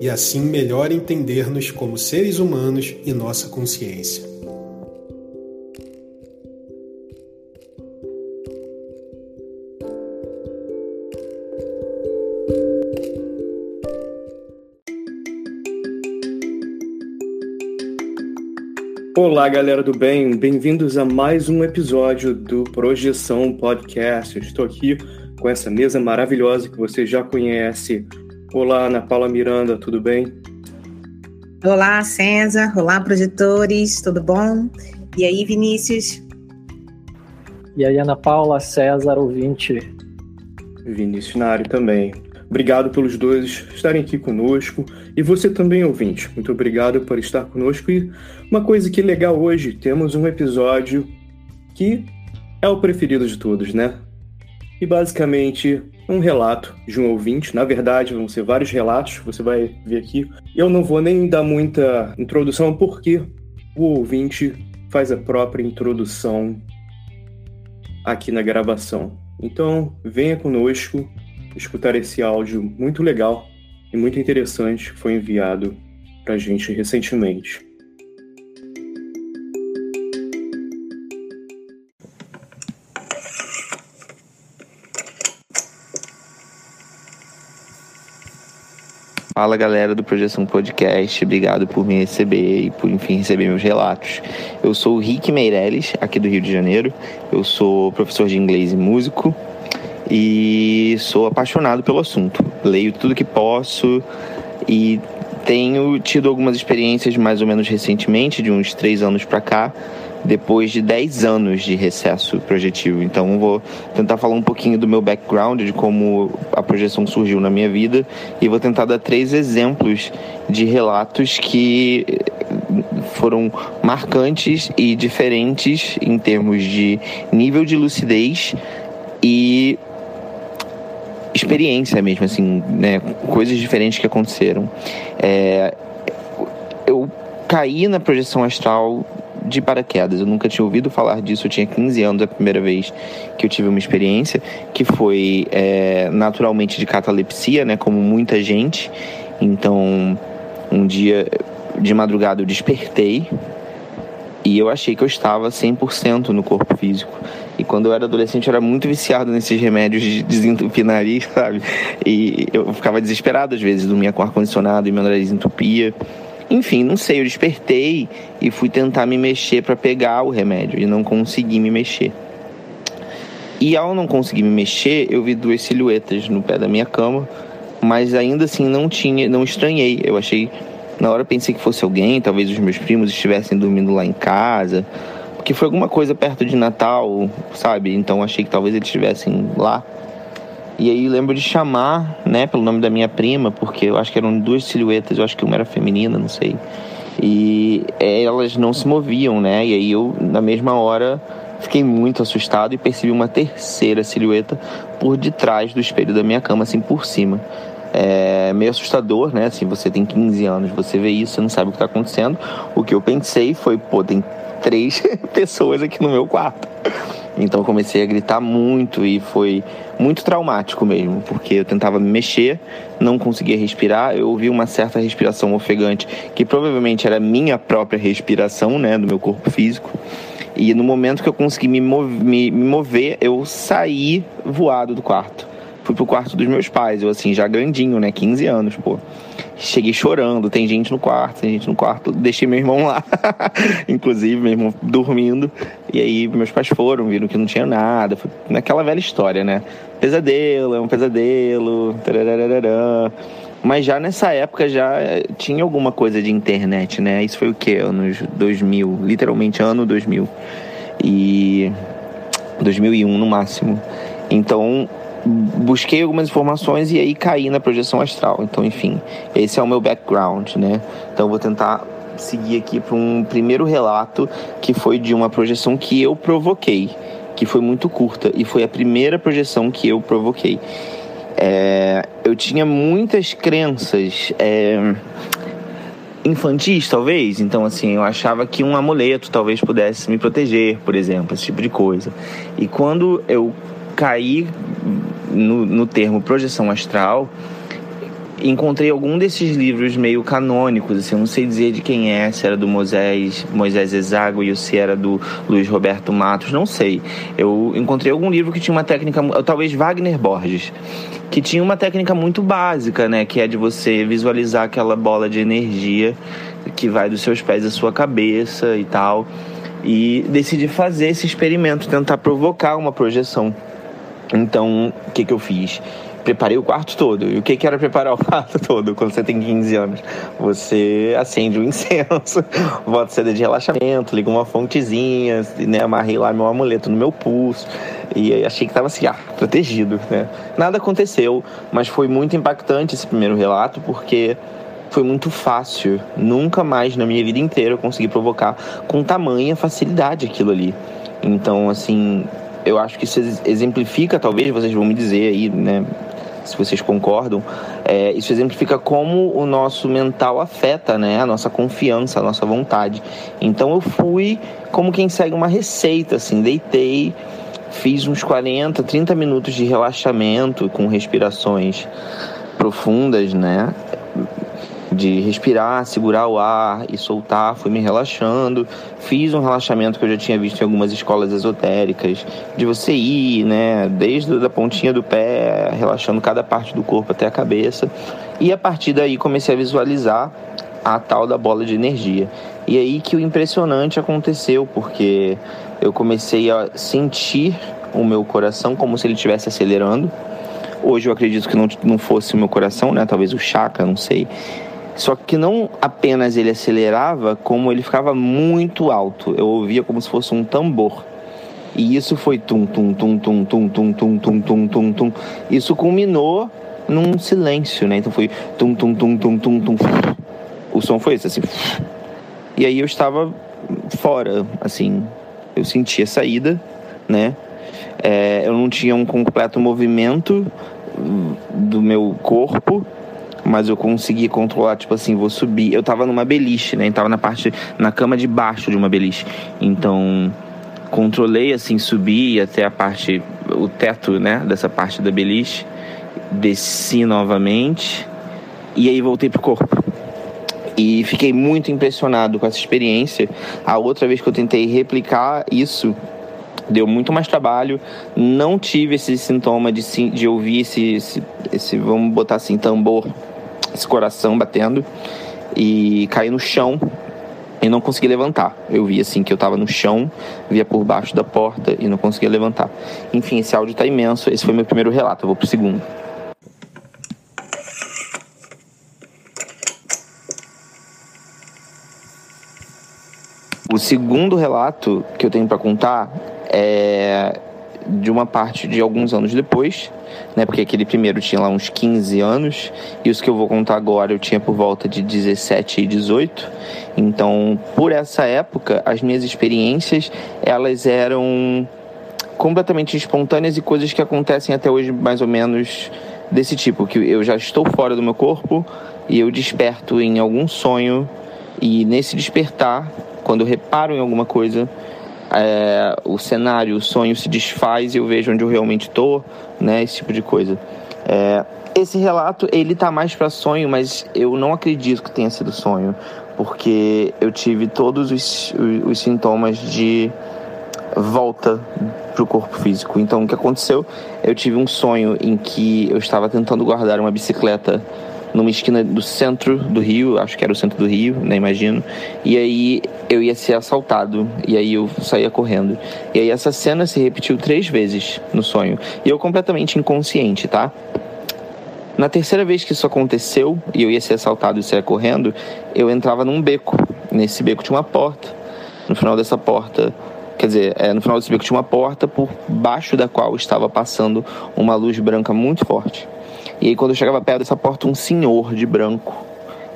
e assim melhor entender-nos como seres humanos e nossa consciência. Olá, galera do bem, bem-vindos a mais um episódio do Projeção Podcast. Eu estou aqui com essa mesa maravilhosa que você já conhece Olá, Ana Paula Miranda, tudo bem? Olá, César. Olá, projetores, tudo bom? E aí, Vinícius? E aí, Ana Paula, César, ouvinte. Vinícius na área também. Obrigado pelos dois estarem aqui conosco. E você também, ouvinte. Muito obrigado por estar conosco. E uma coisa que é legal hoje, temos um episódio que é o preferido de todos, né? E basicamente um relato de um ouvinte. Na verdade, vão ser vários relatos, você vai ver aqui. Eu não vou nem dar muita introdução, porque o ouvinte faz a própria introdução aqui na gravação. Então, venha conosco escutar esse áudio muito legal e muito interessante que foi enviado para a gente recentemente. Fala galera do Projeção Podcast, obrigado por me receber e por enfim receber meus relatos. Eu sou o Rick Meirelles, aqui do Rio de Janeiro. Eu sou professor de inglês e músico e sou apaixonado pelo assunto. Leio tudo que posso e tenho tido algumas experiências mais ou menos recentemente, de uns três anos para cá, depois de 10 anos de recesso projetivo. Então, vou tentar falar um pouquinho do meu background, de como a projeção surgiu na minha vida, e vou tentar dar três exemplos de relatos que foram marcantes e diferentes em termos de nível de lucidez e experiência mesmo, assim, né? Coisas diferentes que aconteceram. É, eu caí na projeção astral de paraquedas. Eu nunca tinha ouvido falar disso. Eu tinha 15 anos a primeira vez que eu tive uma experiência, que foi é, naturalmente de catalepsia, né? Como muita gente. Então, um dia de madrugada eu despertei e eu achei que eu estava 100% no corpo físico. E quando eu era adolescente, eu era muito viciado nesses remédios de desentupir nariz, sabe? E eu ficava desesperado às vezes, dormia com ar-condicionado e meu nariz entupia. Enfim, não sei, eu despertei e fui tentar me mexer para pegar o remédio e não consegui me mexer. E ao não conseguir me mexer, eu vi duas silhuetas no pé da minha cama, mas ainda assim não tinha, não estranhei. Eu achei, na hora pensei que fosse alguém, talvez os meus primos estivessem dormindo lá em casa, porque foi alguma coisa perto de Natal, sabe? Então achei que talvez eles estivessem lá. E aí lembro de chamar, né, pelo nome da minha prima, porque eu acho que eram duas silhuetas, eu acho que uma era feminina, não sei. E elas não se moviam, né? E aí eu, na mesma hora, Fiquei muito assustado e percebi uma terceira silhueta por detrás do espelho da minha cama, assim por cima. É meio assustador, né? Assim, você tem 15 anos, você vê isso, você não sabe o que está acontecendo. O que eu pensei foi, pô, tem três pessoas aqui no meu quarto. Então comecei a gritar muito e foi muito traumático mesmo, porque eu tentava me mexer, não conseguia respirar, eu ouvi uma certa respiração ofegante, que provavelmente era minha própria respiração, né, do meu corpo físico. E no momento que eu consegui me, mover, me, me mover eu saí voado do quarto. Fui pro quarto dos meus pais, eu assim, já grandinho, né? 15 anos, pô. Cheguei chorando, tem gente no quarto, tem gente no quarto. Deixei meu irmão lá, inclusive, meu irmão dormindo. E aí meus pais foram, viram que não tinha nada. Foi naquela velha história, né? Pesadelo, é um pesadelo. Tararararã. Mas já nessa época já eh, tinha alguma coisa de internet, né? Isso foi o que? Anos 2000, literalmente ano 2000. E 2001 no máximo. Então, busquei algumas informações e aí caí na projeção astral. Então, enfim, esse é o meu background, né? Então, vou tentar seguir aqui para um primeiro relato que foi de uma projeção que eu provoquei, que foi muito curta e foi a primeira projeção que eu provoquei. É, eu tinha muitas crenças é, infantis, talvez. Então, assim, eu achava que um amuleto talvez pudesse me proteger, por exemplo, esse tipo de coisa. E quando eu caí no, no termo projeção astral, encontrei algum desses livros meio canônicos, assim, não sei dizer de quem é, se era do Moisés, Moisés Exáguo ou se era do Luiz Roberto Matos, não sei. Eu encontrei algum livro que tinha uma técnica, talvez Wagner Borges, que tinha uma técnica muito básica, né, que é de você visualizar aquela bola de energia que vai dos seus pés à sua cabeça e tal. E decidi fazer esse experimento, tentar provocar uma projeção. Então, o que, que eu fiz? preparei o quarto todo. E o que, que era preparar o quarto todo quando você tem 15 anos? Você acende um incenso, bota CD de relaxamento, liga uma fontezinha, né? Amarrei lá meu amuleto no meu pulso. E achei que estava assim, ah, protegido, né? Nada aconteceu, mas foi muito impactante esse primeiro relato, porque foi muito fácil. Nunca mais na minha vida inteira eu consegui provocar com tamanha facilidade aquilo ali. Então, assim, eu acho que isso exemplifica, talvez vocês vão me dizer aí, né? se vocês concordam, é, isso exemplifica como o nosso mental afeta né, a nossa confiança, a nossa vontade. Então eu fui como quem segue uma receita, assim, deitei, fiz uns 40, 30 minutos de relaxamento com respirações profundas, né? De respirar, segurar o ar e soltar, fui me relaxando. Fiz um relaxamento que eu já tinha visto em algumas escolas esotéricas, de você ir, né, desde a pontinha do pé, relaxando cada parte do corpo até a cabeça. E a partir daí comecei a visualizar a tal da bola de energia. E aí que o impressionante aconteceu, porque eu comecei a sentir o meu coração como se ele estivesse acelerando. Hoje eu acredito que não, não fosse o meu coração, né? Talvez o chakra, não sei. Só que não apenas ele acelerava, como ele ficava muito alto. Eu ouvia como se fosse um tambor. E isso foi tum tum tum tum tum tum tum tum tum tum tum. Isso culminou num silêncio, né? Então foi tum tum tum tum tum tum. O som foi esse assim. E aí eu estava fora, assim, eu sentia saída, né? É, eu não tinha um completo movimento do meu corpo, mas eu consegui controlar, tipo assim, vou subir. Eu tava numa beliche, né? Eu tava na parte, na cama de baixo de uma beliche. Então, controlei, assim, subir até a parte, o teto, né? Dessa parte da beliche. Desci novamente e aí voltei pro corpo. E fiquei muito impressionado com essa experiência. A outra vez que eu tentei replicar isso, deu muito mais trabalho. Não tive esse sintoma de, de ouvir esse, esse, esse, vamos botar assim, tambor esse coração batendo. e caí no chão e não consegui levantar. Eu vi assim que eu estava no chão, via por baixo da porta e não conseguia levantar. Enfim, esse áudio está imenso. Esse foi meu primeiro relato. Eu vou pro segundo. O segundo relato que eu tenho para contar é de uma parte de alguns anos depois, né? Porque aquele primeiro tinha lá uns 15 anos e os que eu vou contar agora eu tinha por volta de 17 e 18. Então, por essa época, as minhas experiências, elas eram completamente espontâneas e coisas que acontecem até hoje mais ou menos desse tipo, que eu já estou fora do meu corpo e eu desperto em algum sonho e nesse despertar, quando eu reparo em alguma coisa, é, o cenário, o sonho se desfaz e eu vejo onde eu realmente estou, né? Esse tipo de coisa. É, esse relato ele tá mais para sonho, mas eu não acredito que tenha sido sonho, porque eu tive todos os, os, os sintomas de volta para o corpo físico. Então, o que aconteceu? Eu tive um sonho em que eu estava tentando guardar uma bicicleta numa esquina do centro do Rio, acho que era o centro do Rio, né, imagino. E aí eu ia ser assaltado, e aí eu saía correndo. E aí essa cena se repetiu três vezes no sonho. E eu completamente inconsciente, tá? Na terceira vez que isso aconteceu, e eu ia ser assaltado e saia correndo, eu entrava num beco. Nesse beco tinha uma porta. No final dessa porta quer dizer, é, no final desse beco tinha uma porta por baixo da qual estava passando uma luz branca muito forte. E aí, quando eu chegava perto dessa porta, um senhor de branco,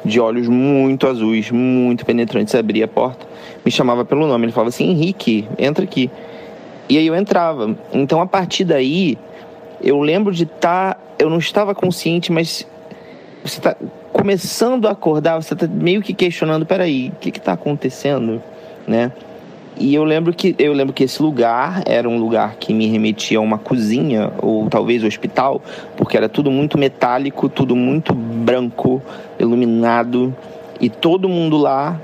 de olhos muito azuis, muito penetrantes, abria a porta, me chamava pelo nome. Ele falava assim: Henrique, entra aqui. E aí eu entrava. Então, a partir daí, eu lembro de estar. Tá, eu não estava consciente, mas você está começando a acordar, você está meio que questionando: peraí, o que está acontecendo? Né? E eu lembro que eu lembro que esse lugar era um lugar que me remetia a uma cozinha ou talvez um hospital, porque era tudo muito metálico, tudo muito branco, iluminado, e todo mundo lá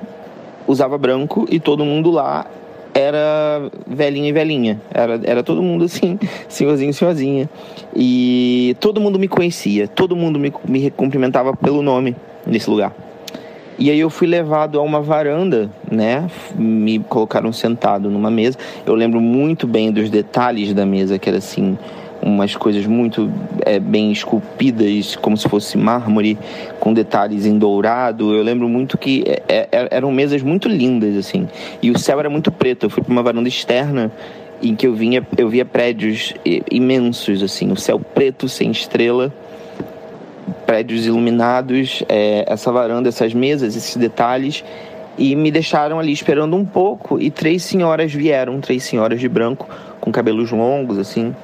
usava branco e todo mundo lá era velhinho e velhinha. Era, era todo mundo assim, senhorzinho e senhorzinha. E todo mundo me conhecia, todo mundo me, me cumprimentava pelo nome nesse lugar. E aí eu fui levado a uma varanda, né? Me colocaram sentado numa mesa. Eu lembro muito bem dos detalhes da mesa, que era assim, umas coisas muito é, bem esculpidas, como se fosse mármore, com detalhes em dourado. Eu lembro muito que é, é, eram mesas muito lindas, assim. E o céu era muito preto. Eu fui para uma varanda externa em que eu vinha, eu via prédios imensos, assim, o céu preto sem estrela prédios iluminados, é, essa varanda, essas mesas, esses detalhes, e me deixaram ali esperando um pouco. E três senhoras vieram, três senhoras de branco, com cabelos longos, assim.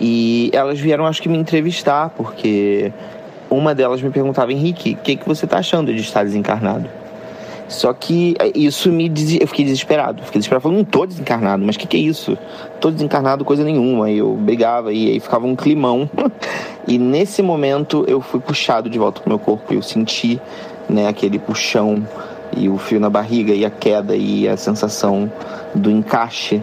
E elas vieram, acho que, me entrevistar, porque uma delas me perguntava: Henrique, o que, que você está achando de estar desencarnado? Só que é, isso me des... eu fiquei desesperado. Fiquei desesperado, falando, não tô desencarnado, mas o que, que é isso? Tô desencarnado, coisa nenhuma. E eu brigava e aí ficava um climão. e nesse momento eu fui puxado de volta pro meu corpo. Eu senti né, aquele puxão e o fio na barriga e a queda e a sensação do encaixe.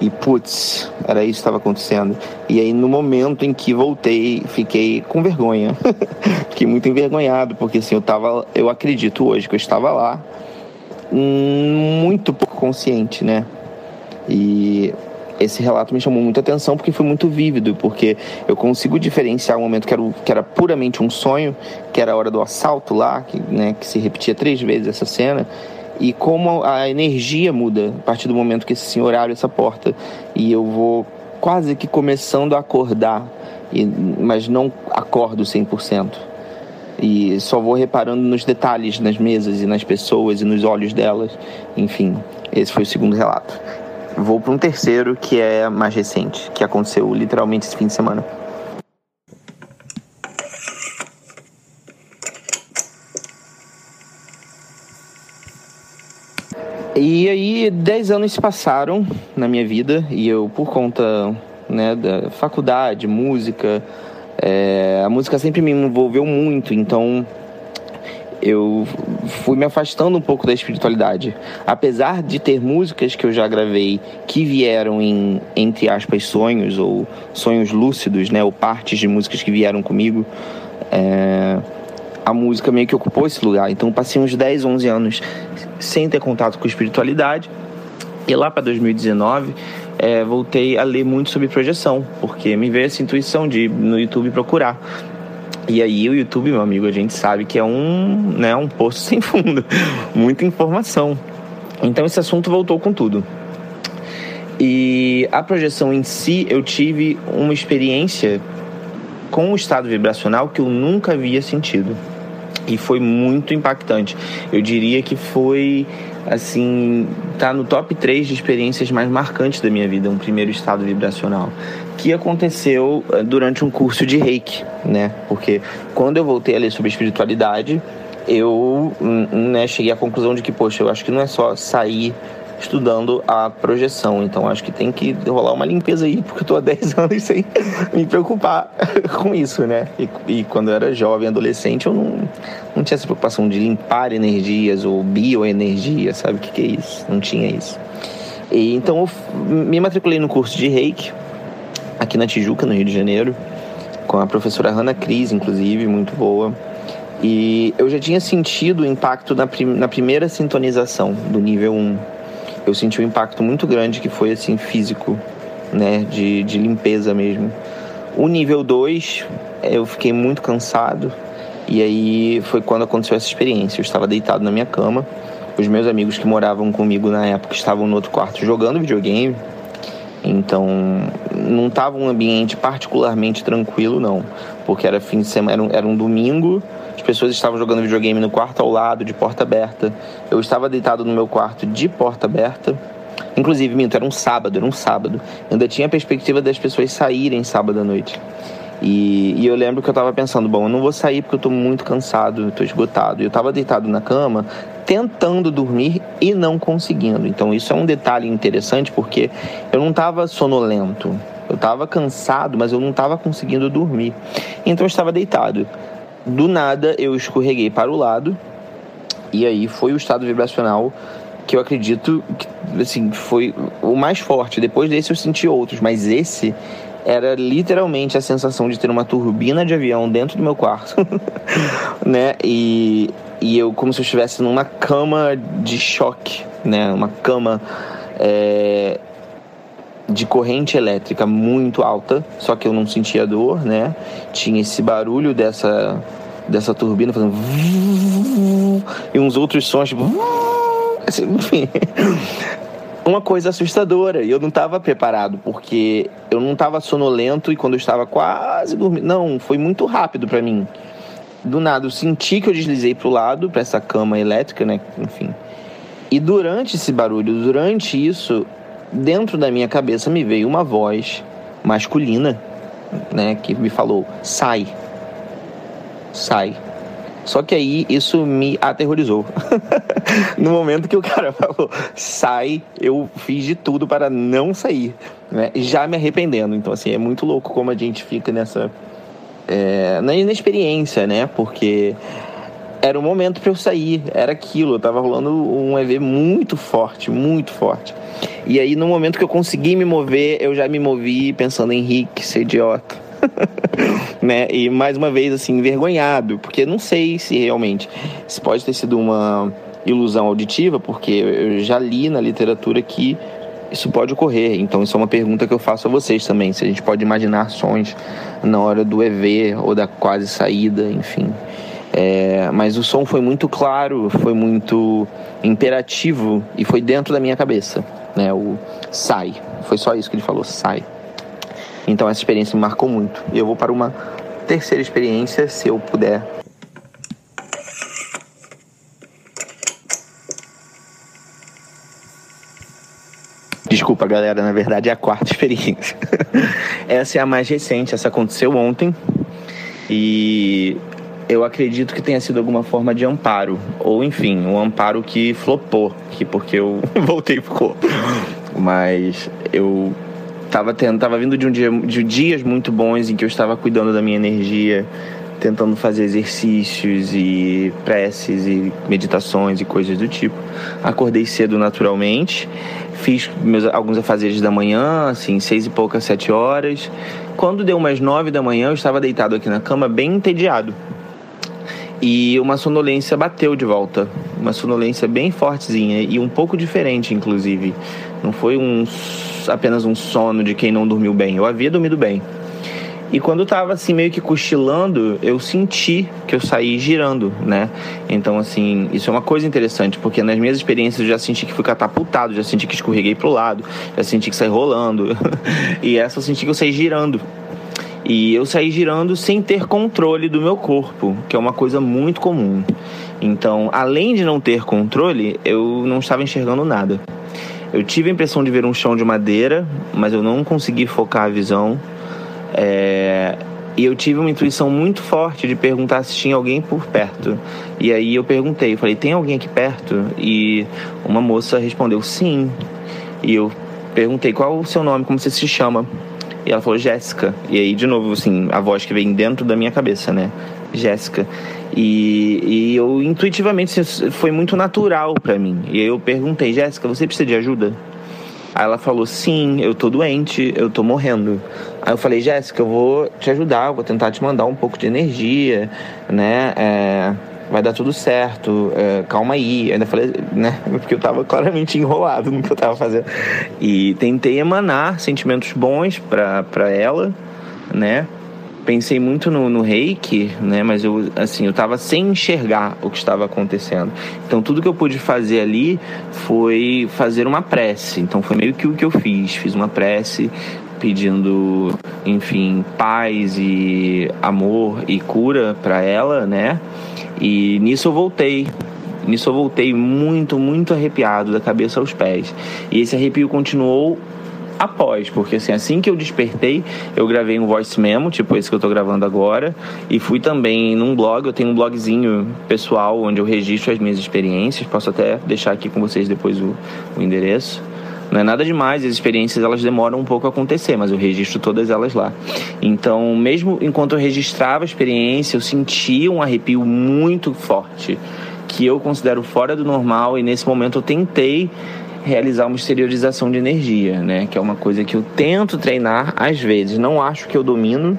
E putz, era isso que estava acontecendo. E aí no momento em que voltei, fiquei com vergonha. fiquei muito envergonhado, porque assim, eu tava, eu acredito hoje que eu estava lá hum, muito pouco consciente, né? E esse relato me chamou muita atenção porque foi muito vívido, porque eu consigo diferenciar um momento que era, que era puramente um sonho, que era a hora do assalto lá, que, né, que se repetia três vezes essa cena, e como a energia muda a partir do momento que esse senhor abre essa porta e eu vou quase que começando a acordar, e, mas não acordo 100%. E só vou reparando nos detalhes nas mesas e nas pessoas e nos olhos delas. Enfim, esse foi o segundo relato. Vou para um terceiro que é mais recente, que aconteceu literalmente esse fim de semana. E aí, dez anos se passaram na minha vida e eu, por conta né, da faculdade, música, é, a música sempre me envolveu muito, então eu fui me afastando um pouco da espiritualidade. Apesar de ter músicas que eu já gravei que vieram em, entre aspas, sonhos ou sonhos lúcidos, né, ou partes de músicas que vieram comigo, é, a música meio que ocupou esse lugar. Então passei uns 10, 11 anos sem ter contato com espiritualidade. E lá para 2019, é, voltei a ler muito sobre projeção, porque me veio essa intuição de no YouTube procurar. E aí o YouTube, meu amigo, a gente sabe que é um, né, um poço sem fundo, muita informação. Então esse assunto voltou com tudo. E a projeção em si, eu tive uma experiência com o estado vibracional que eu nunca havia sentido. E foi muito impactante. Eu diria que foi, assim, tá no top 3 de experiências mais marcantes da minha vida, um primeiro estado vibracional. Que aconteceu eh, durante um curso de reiki, né? Porque quando eu voltei a ler sobre espiritualidade, eu hum, né, cheguei à conclusão de que, poxa, eu acho que não é só sair estudando a projeção. Então acho que tem que rolar uma limpeza aí, porque eu tô há 10 anos sem me preocupar com isso, né? E, e, quando eu era jovem, adolescente, eu não, não tinha essa preocupação de limpar energias ou bioenergia, sabe o que, que é isso? Não tinha isso. E, então eu me matriculei no curso de Reiki, aqui na Tijuca, no Rio de Janeiro, com a professora Hannah Cris, inclusive, muito boa. E eu já tinha sentido o impacto na, prim na primeira sintonização do nível 1 eu senti um impacto muito grande que foi assim físico, né, de, de limpeza mesmo. O nível 2, eu fiquei muito cansado e aí foi quando aconteceu essa experiência. Eu estava deitado na minha cama, os meus amigos que moravam comigo na época estavam no outro quarto jogando videogame. Então, não estava um ambiente particularmente tranquilo, não, porque era fim de semana, era um, era um domingo as pessoas estavam jogando videogame no quarto ao lado, de porta aberta. Eu estava deitado no meu quarto de porta aberta. Inclusive, minto, era um sábado, era um sábado. Ainda tinha a perspectiva das pessoas saírem sábado à noite. E, e, eu lembro que eu estava pensando, bom, eu não vou sair porque eu estou muito cansado, estou esgotado. E eu estava deitado na cama, tentando dormir e não conseguindo. Então isso é um detalhe interessante porque eu não estava sonolento. Eu estava cansado, mas eu não estava conseguindo dormir. Então eu estava deitado do nada eu escorreguei para o lado e aí foi o estado vibracional que eu acredito que assim foi o mais forte. Depois desse eu senti outros, mas esse era literalmente a sensação de ter uma turbina de avião dentro do meu quarto, né? E, e eu como se eu estivesse numa cama de choque, né? Uma cama é, de corrente elétrica muito alta, só que eu não sentia dor, né? Tinha esse barulho dessa dessa turbina fazendo e uns outros sons tipo assim, enfim. Uma coisa assustadora e eu não estava preparado porque eu não estava sonolento e quando eu estava quase dormindo, não, foi muito rápido para mim. Do nada eu senti que eu deslizei pro lado, para essa cama elétrica, né, enfim. E durante esse barulho, durante isso, dentro da minha cabeça me veio uma voz masculina, né, que me falou: "Sai". Sai. Só que aí isso me aterrorizou. no momento que o cara falou sai, eu fiz de tudo para não sair, né? Já me arrependendo. Então assim é muito louco como a gente fica nessa é, na inexperiência, né? Porque era o momento para eu sair, era aquilo. Eu tava rolando um EV muito forte, muito forte. E aí, no momento que eu consegui me mover, eu já me movi pensando em Rick, ser idiota. né? E mais uma vez, assim, envergonhado, porque não sei se realmente se pode ter sido uma ilusão auditiva, porque eu já li na literatura que isso pode ocorrer. Então, isso é uma pergunta que eu faço a vocês também: se a gente pode imaginar sons na hora do EV ou da quase saída, enfim. É, mas o som foi muito claro, foi muito imperativo e foi dentro da minha cabeça, né? O sai, foi só isso que ele falou, sai. Então essa experiência me marcou muito. E eu vou para uma terceira experiência, se eu puder. Desculpa, galera, na verdade é a quarta experiência. essa é a mais recente, essa aconteceu ontem. E eu acredito que tenha sido alguma forma de amparo, ou enfim, um amparo que flopou, que porque eu voltei pro corpo. Mas eu tava tendo, tava vindo de um dia de dias muito bons em que eu estava cuidando da minha energia, tentando fazer exercícios e preces e meditações e coisas do tipo. Acordei cedo naturalmente, fiz meus alguns afazeres da manhã, assim, seis e poucas, sete horas. Quando deu umas nove da manhã, eu estava deitado aqui na cama, bem entediado. e uma sonolência bateu de volta. Uma sonolência bem fortezinha e um pouco diferente, inclusive. Não foi um, apenas um sono de quem não dormiu bem. Eu havia dormido bem. E quando eu tava assim meio que cochilando, eu senti que eu saí girando, né? Então assim, isso é uma coisa interessante, porque nas minhas experiências eu já senti que fui catapultado, já senti que escorreguei pro lado, já senti que saí rolando. e essa eu senti que eu saí girando. E eu saí girando sem ter controle do meu corpo, que é uma coisa muito comum. Então, além de não ter controle, eu não estava enxergando nada. Eu tive a impressão de ver um chão de madeira, mas eu não consegui focar a visão. É... E eu tive uma intuição muito forte de perguntar se tinha alguém por perto. E aí eu perguntei, eu falei, tem alguém aqui perto? E uma moça respondeu sim. E eu perguntei, qual o seu nome, como você se chama? E ela falou Jéssica. E aí, de novo, assim, a voz que vem dentro da minha cabeça, né? Jéssica. E, e eu intuitivamente assim, foi muito natural para mim. E eu perguntei, Jéssica, você precisa de ajuda? Aí ela falou, sim, eu tô doente, eu tô morrendo. Aí eu falei, Jéssica, eu vou te ajudar, vou tentar te mandar um pouco de energia, né? É, vai dar tudo certo, é, calma aí. Eu ainda falei, né? Porque eu tava claramente enrolado no que eu tava fazendo. E tentei emanar sentimentos bons para ela, né? Pensei muito no, no reiki, né? Mas eu, assim, eu tava sem enxergar o que estava acontecendo. Então, tudo que eu pude fazer ali foi fazer uma prece. Então, foi meio que o que eu fiz. Fiz uma prece pedindo, enfim, paz e amor e cura para ela, né? E nisso eu voltei. Nisso eu voltei muito, muito arrepiado da cabeça aos pés. E esse arrepio continuou após, porque assim, assim que eu despertei, eu gravei um voice memo, tipo esse que eu tô gravando agora, e fui também num blog, eu tenho um blogzinho pessoal onde eu registro as minhas experiências, posso até deixar aqui com vocês depois o, o endereço. Não é nada demais, as experiências elas demoram um pouco a acontecer, mas eu registro todas elas lá. Então, mesmo enquanto eu registrava a experiência, eu sentia um arrepio muito forte, que eu considero fora do normal, e nesse momento eu tentei realizar uma exteriorização de energia, né? Que é uma coisa que eu tento treinar às vezes. Não acho que eu domino.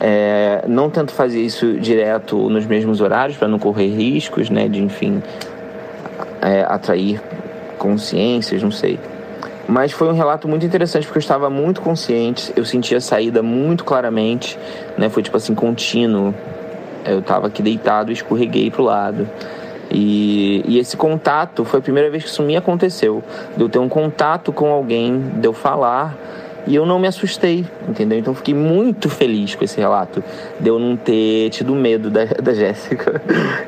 É, não tento fazer isso direto nos mesmos horários para não correr riscos, né? De enfim é, atrair consciências, não sei. Mas foi um relato muito interessante porque eu estava muito consciente, eu sentia a saída muito claramente, né? Foi tipo assim, contínuo. Eu estava aqui deitado escorreguei pro lado. E, e, esse contato foi a primeira vez que isso me aconteceu. De eu ter um contato com alguém, de eu falar e eu não me assustei, entendeu? Então fiquei muito feliz com esse relato, de eu não ter tido medo da, da Jéssica.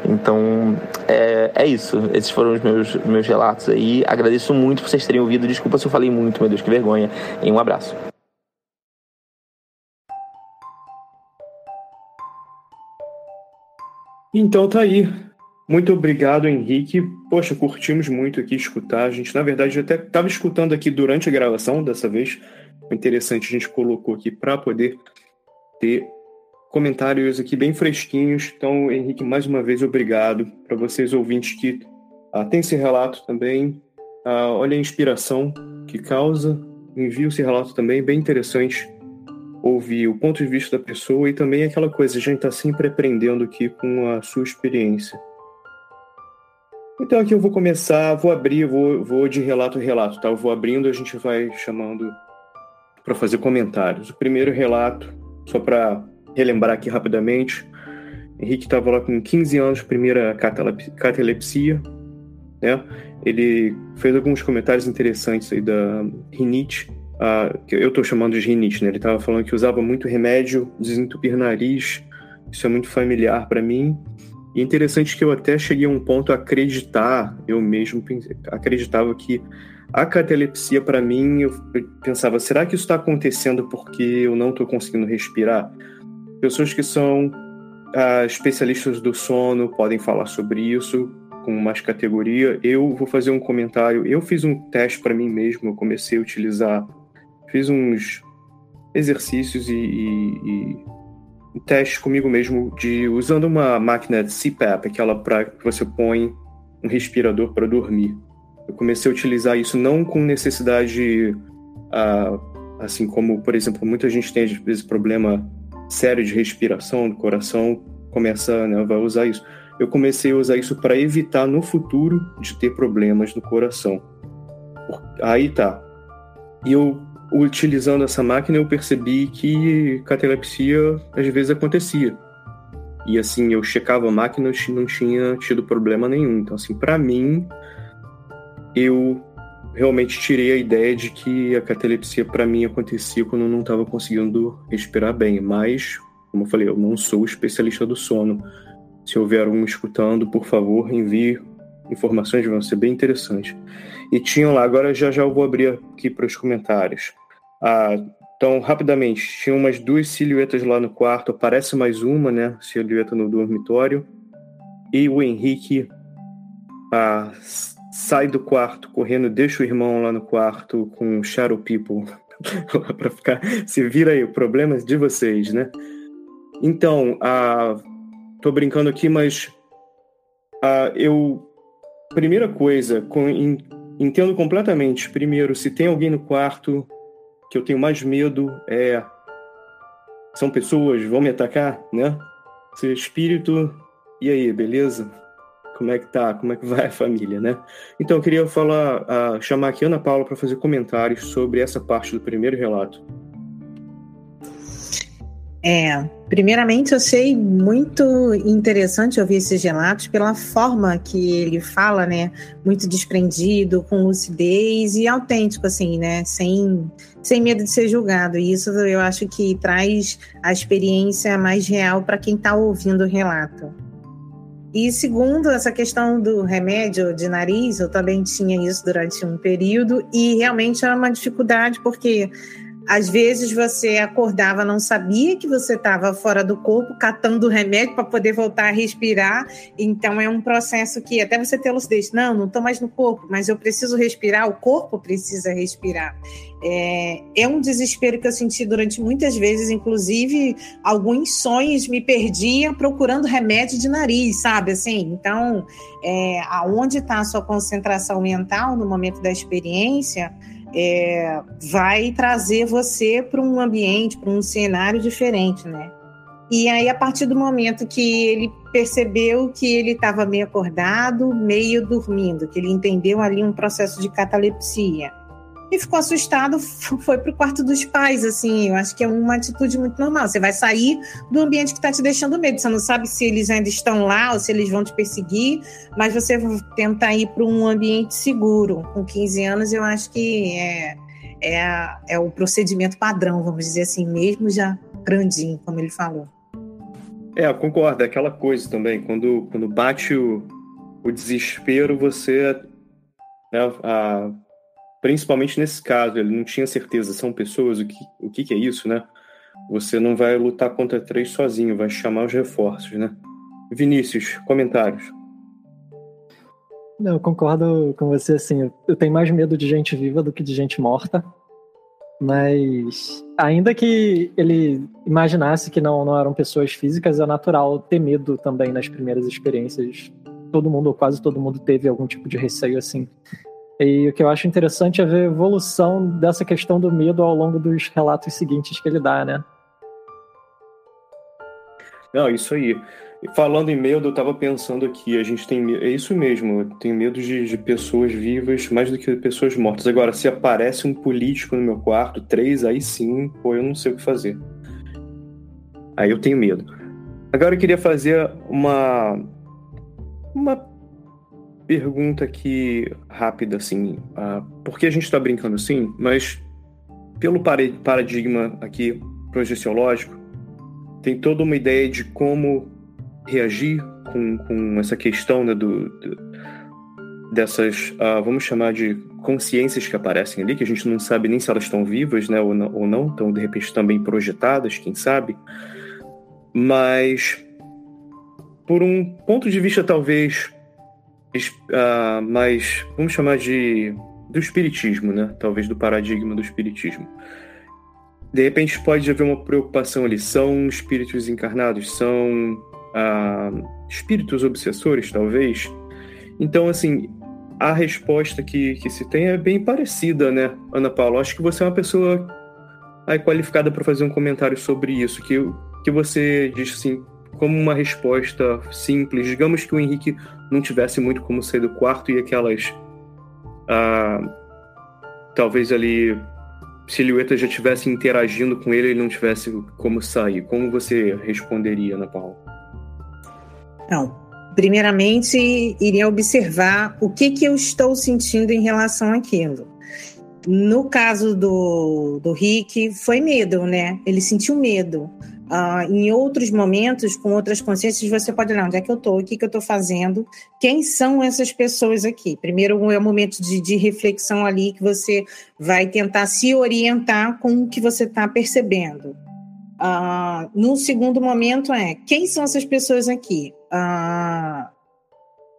Então é, é isso. Esses foram os meus, meus relatos aí. Agradeço muito por vocês terem ouvido. Desculpa se eu falei muito, meu Deus, que vergonha. E um abraço. Então tá aí. Muito obrigado, Henrique. Poxa, curtimos muito aqui escutar. A gente, na verdade, até estava escutando aqui durante a gravação dessa vez interessante a gente colocou aqui para poder ter comentários aqui bem fresquinhos. Então, Henrique, mais uma vez, obrigado para vocês ouvintes que ah, esse relato também. Ah, olha a inspiração que causa. Envio esse relato também, bem interessante ouvir o ponto de vista da pessoa e também aquela coisa, a gente está sempre aprendendo aqui com a sua experiência. Então aqui eu vou começar, vou abrir, vou, vou de relato a relato, tá? Eu vou abrindo, a gente vai chamando para fazer comentários. O primeiro relato, só para relembrar aqui rapidamente, Henrique estava lá com 15 anos, primeira catalepsia, né? Ele fez alguns comentários interessantes aí da rinite, uh, que eu estou chamando de rinite, né? Ele estava falando que usava muito remédio, desentupir nariz, isso é muito familiar para mim. E é interessante que eu até cheguei a um ponto a acreditar, eu mesmo acreditava que a catalepsia, para mim, eu pensava, será que isso está acontecendo porque eu não estou conseguindo respirar? Pessoas que são ah, especialistas do sono podem falar sobre isso com mais categoria. Eu vou fazer um comentário. Eu fiz um teste para mim mesmo, eu comecei a utilizar, fiz uns exercícios e, e, e testes comigo mesmo de usando uma máquina de CPAP, aquela para que você põe um respirador para dormir. Eu comecei a utilizar isso não com necessidade, uh, assim como, por exemplo, muita gente tem às vezes problema sério de respiração do coração, começa, né, vai usar isso. Eu comecei a usar isso para evitar no futuro de ter problemas no coração. Aí tá. E eu, utilizando essa máquina, eu percebi que catalepsia às vezes acontecia. E assim, eu checava a máquina e não tinha tido problema nenhum. Então, assim, para mim, eu realmente tirei a ideia de que a catalepsia para mim acontecia quando eu não estava conseguindo respirar bem. Mas, como eu falei, eu não sou especialista do sono. Se houver um escutando, por favor, envie informações, vão ser bem interessantes. E tinham lá, agora já já eu vou abrir aqui para os comentários. Ah, então, rapidamente, tinha umas duas silhuetas lá no quarto, aparece mais uma, né? Silhueta no dormitório. E o Henrique ah, sai do quarto correndo, deixa o irmão lá no quarto com Shadow People para ficar. Se vira aí, o problema é de vocês, né? Então, ah, tô brincando aqui, mas ah, eu. Primeira coisa, com, entendo completamente. Primeiro, se tem alguém no quarto que eu tenho mais medo é são pessoas vão me atacar, né? Seu espírito e aí, beleza? Como é que tá? Como é que vai a família, né? Então eu queria falar, uh, chamar aqui a Ana Paula para fazer comentários sobre essa parte do primeiro relato. É, primeiramente eu achei muito interessante ouvir esses relatos pela forma que ele fala, né? Muito desprendido, com lucidez e autêntico, assim, né? Sem, sem medo de ser julgado. E isso eu acho que traz a experiência mais real para quem está ouvindo o relato. E segundo, essa questão do remédio de nariz, eu também tinha isso durante um período e realmente era uma dificuldade porque às vezes você acordava, não sabia que você estava fora do corpo, catando remédio para poder voltar a respirar. Então é um processo que até você ter lucidez, não, não estou mais no corpo, mas eu preciso respirar, o corpo precisa respirar. É, é um desespero que eu senti durante muitas vezes, inclusive alguns sonhos me perdiam procurando remédio de nariz, sabe? Assim, então, é, aonde está a sua concentração mental no momento da experiência? É, vai trazer você para um ambiente, para um cenário diferente, né? E aí, a partir do momento que ele percebeu que ele estava meio acordado, meio dormindo, que ele entendeu ali um processo de catalepsia, e ficou assustado, foi para o quarto dos pais, assim, eu acho que é uma atitude muito normal. Você vai sair do ambiente que está te deixando medo, você não sabe se eles ainda estão lá ou se eles vão te perseguir, mas você tenta ir para um ambiente seguro. Com 15 anos, eu acho que é, é, é o procedimento padrão, vamos dizer assim, mesmo já grandinho, como ele falou. É, concordo, é aquela coisa também, quando, quando bate o, o desespero, você né, a, principalmente nesse caso, ele não tinha certeza, são pessoas, o que, o que, que é isso, né? Você não vai lutar contra três sozinho, vai chamar os reforços, né? Vinícius, comentários. Não, eu concordo com você, assim, eu tenho mais medo de gente viva do que de gente morta, mas ainda que ele imaginasse que não, não eram pessoas físicas, é natural ter medo também nas primeiras experiências. Todo mundo, ou quase todo mundo, teve algum tipo de receio assim. E o que eu acho interessante é ver a evolução dessa questão do medo ao longo dos relatos seguintes que ele dá, né? Não, isso aí. Falando em medo, eu estava pensando aqui, a gente tem é isso mesmo, tenho medo de, de, pessoas vivas mais do que pessoas mortas. Agora, se aparece um político no meu quarto, três, aí sim, pô, eu não sei o que fazer. Aí eu tenho medo. Agora eu queria fazer uma uma pergunta aqui rápida, assim, uh, por que a gente está brincando assim? Mas pelo paradigma aqui projeciológico, tem toda uma ideia de como reagir com, com essa questão né, do, do dessas, uh, vamos chamar de consciências que aparecem ali, que a gente não sabe nem se elas estão vivas, né, ou não, ou não estão de repente também projetadas, quem sabe. Mas por um ponto de vista talvez uh, mais, vamos chamar de do espiritismo, né? Talvez do paradigma do espiritismo. De repente pode haver uma preocupação ali. São espíritos encarnados? São uh, espíritos obsessores, talvez? Então, assim, a resposta que, que se tem é bem parecida, né, Ana Paula? Acho que você é uma pessoa aí, qualificada para fazer um comentário sobre isso. Que, que você diz assim, como uma resposta simples. Digamos que o Henrique não tivesse muito como sair do quarto e aquelas. Ah, talvez ali silhueta já estivesse interagindo com ele e ele não tivesse como sair. Como você responderia, Ana Paula? Não. Primeiramente, iria observar o que, que eu estou sentindo em relação àquilo. No caso do, do Rick, foi medo, né? Ele sentiu medo. Uh, em outros momentos, com outras consciências, você pode olhar onde é que eu estou, o que, que eu estou fazendo, quem são essas pessoas aqui. Primeiro é o momento de, de reflexão ali que você vai tentar se orientar com o que você está percebendo. Uh, no segundo momento é quem são essas pessoas aqui? Uh,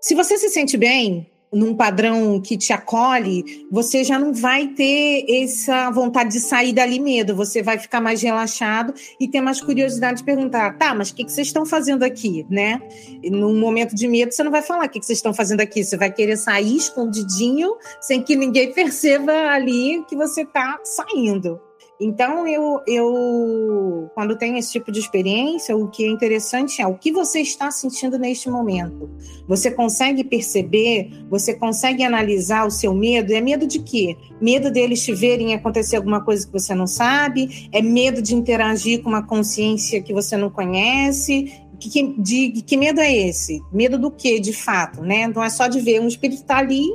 se você se sente bem, num padrão que te acolhe, você já não vai ter essa vontade de sair dali medo, você vai ficar mais relaxado e ter mais curiosidade de perguntar, tá, mas o que, que vocês estão fazendo aqui, né? E num momento de medo, você não vai falar o que, que vocês estão fazendo aqui, você vai querer sair escondidinho, sem que ninguém perceba ali que você está saindo. Então, eu, eu, quando tenho esse tipo de experiência, o que é interessante é o que você está sentindo neste momento. Você consegue perceber, você consegue analisar o seu medo? É medo de quê? Medo deles te verem acontecer alguma coisa que você não sabe? É medo de interagir com uma consciência que você não conhece? Que, de, que medo é esse? Medo do que, de fato, né? Não é só de ver um espírito estar tá ali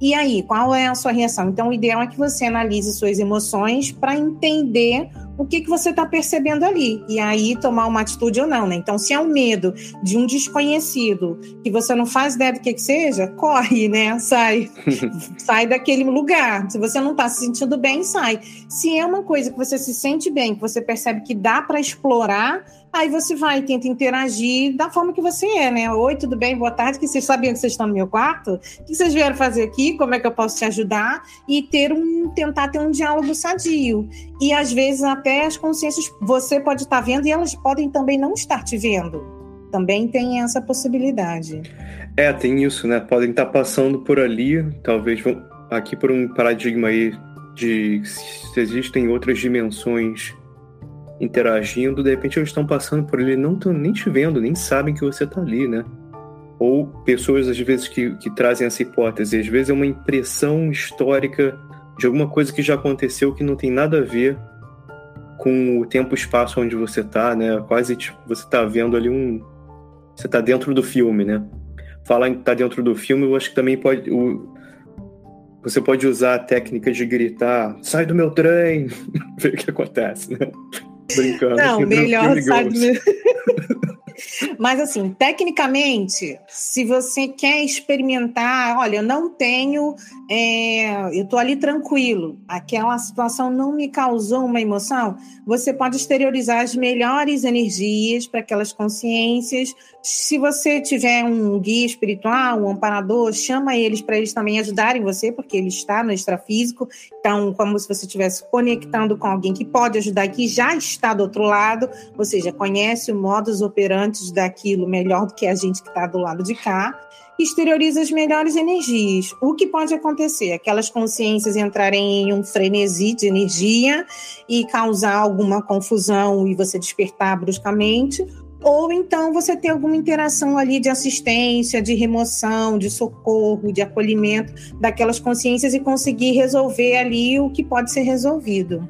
e aí, qual é a sua reação? Então, o ideal é que você analise suas emoções para entender o que, que você está percebendo ali. E aí, tomar uma atitude ou não, né? Então, se é um medo de um desconhecido, que você não faz ideia do que, que seja, corre, né? Sai. sai daquele lugar. Se você não está se sentindo bem, sai. Se é uma coisa que você se sente bem, que você percebe que dá para explorar, Aí você vai, tenta interagir da forma que você é, né? Oi, tudo bem? Boa tarde. Que vocês sabiam que vocês estão no meu quarto? O que vocês vieram fazer aqui? Como é que eu posso te ajudar? E ter um, tentar ter um diálogo sadio. E às vezes até as consciências você pode estar vendo e elas podem também não estar te vendo. Também tem essa possibilidade. É, tem isso, né? Podem estar passando por ali, talvez aqui por um paradigma aí de se existem outras dimensões interagindo, de repente eles estão passando por ele, não estão nem te vendo, nem sabem que você está ali, né? Ou pessoas, às vezes, que, que trazem essa hipótese, às vezes é uma impressão histórica de alguma coisa que já aconteceu que não tem nada a ver com o tempo e espaço onde você está, né? Quase tipo, você está vendo ali um. Você está dentro do filme, né? Falar em tá dentro do filme, eu acho que também pode. O, você pode usar a técnica de gritar, sai do meu trem, ver o que acontece, né? Brincando. Não, melhor sabe. Mas assim, tecnicamente, se você quer experimentar, olha, eu não tenho, é, eu estou ali tranquilo, aquela situação não me causou uma emoção, você pode exteriorizar as melhores energias para aquelas consciências. Se você tiver um guia espiritual, um amparador, chama eles para eles também ajudarem você, porque ele está no extrafísico. Então, como se você estivesse conectando com alguém que pode ajudar, que já está do outro lado, ou seja, conhece o modus operandi daquilo melhor do que a gente que está do lado de cá exterioriza as melhores energias. O que pode acontecer? Aquelas consciências entrarem em um frenesi de energia e causar alguma confusão e você despertar bruscamente, ou então você ter alguma interação ali de assistência, de remoção, de socorro, de acolhimento daquelas consciências e conseguir resolver ali o que pode ser resolvido.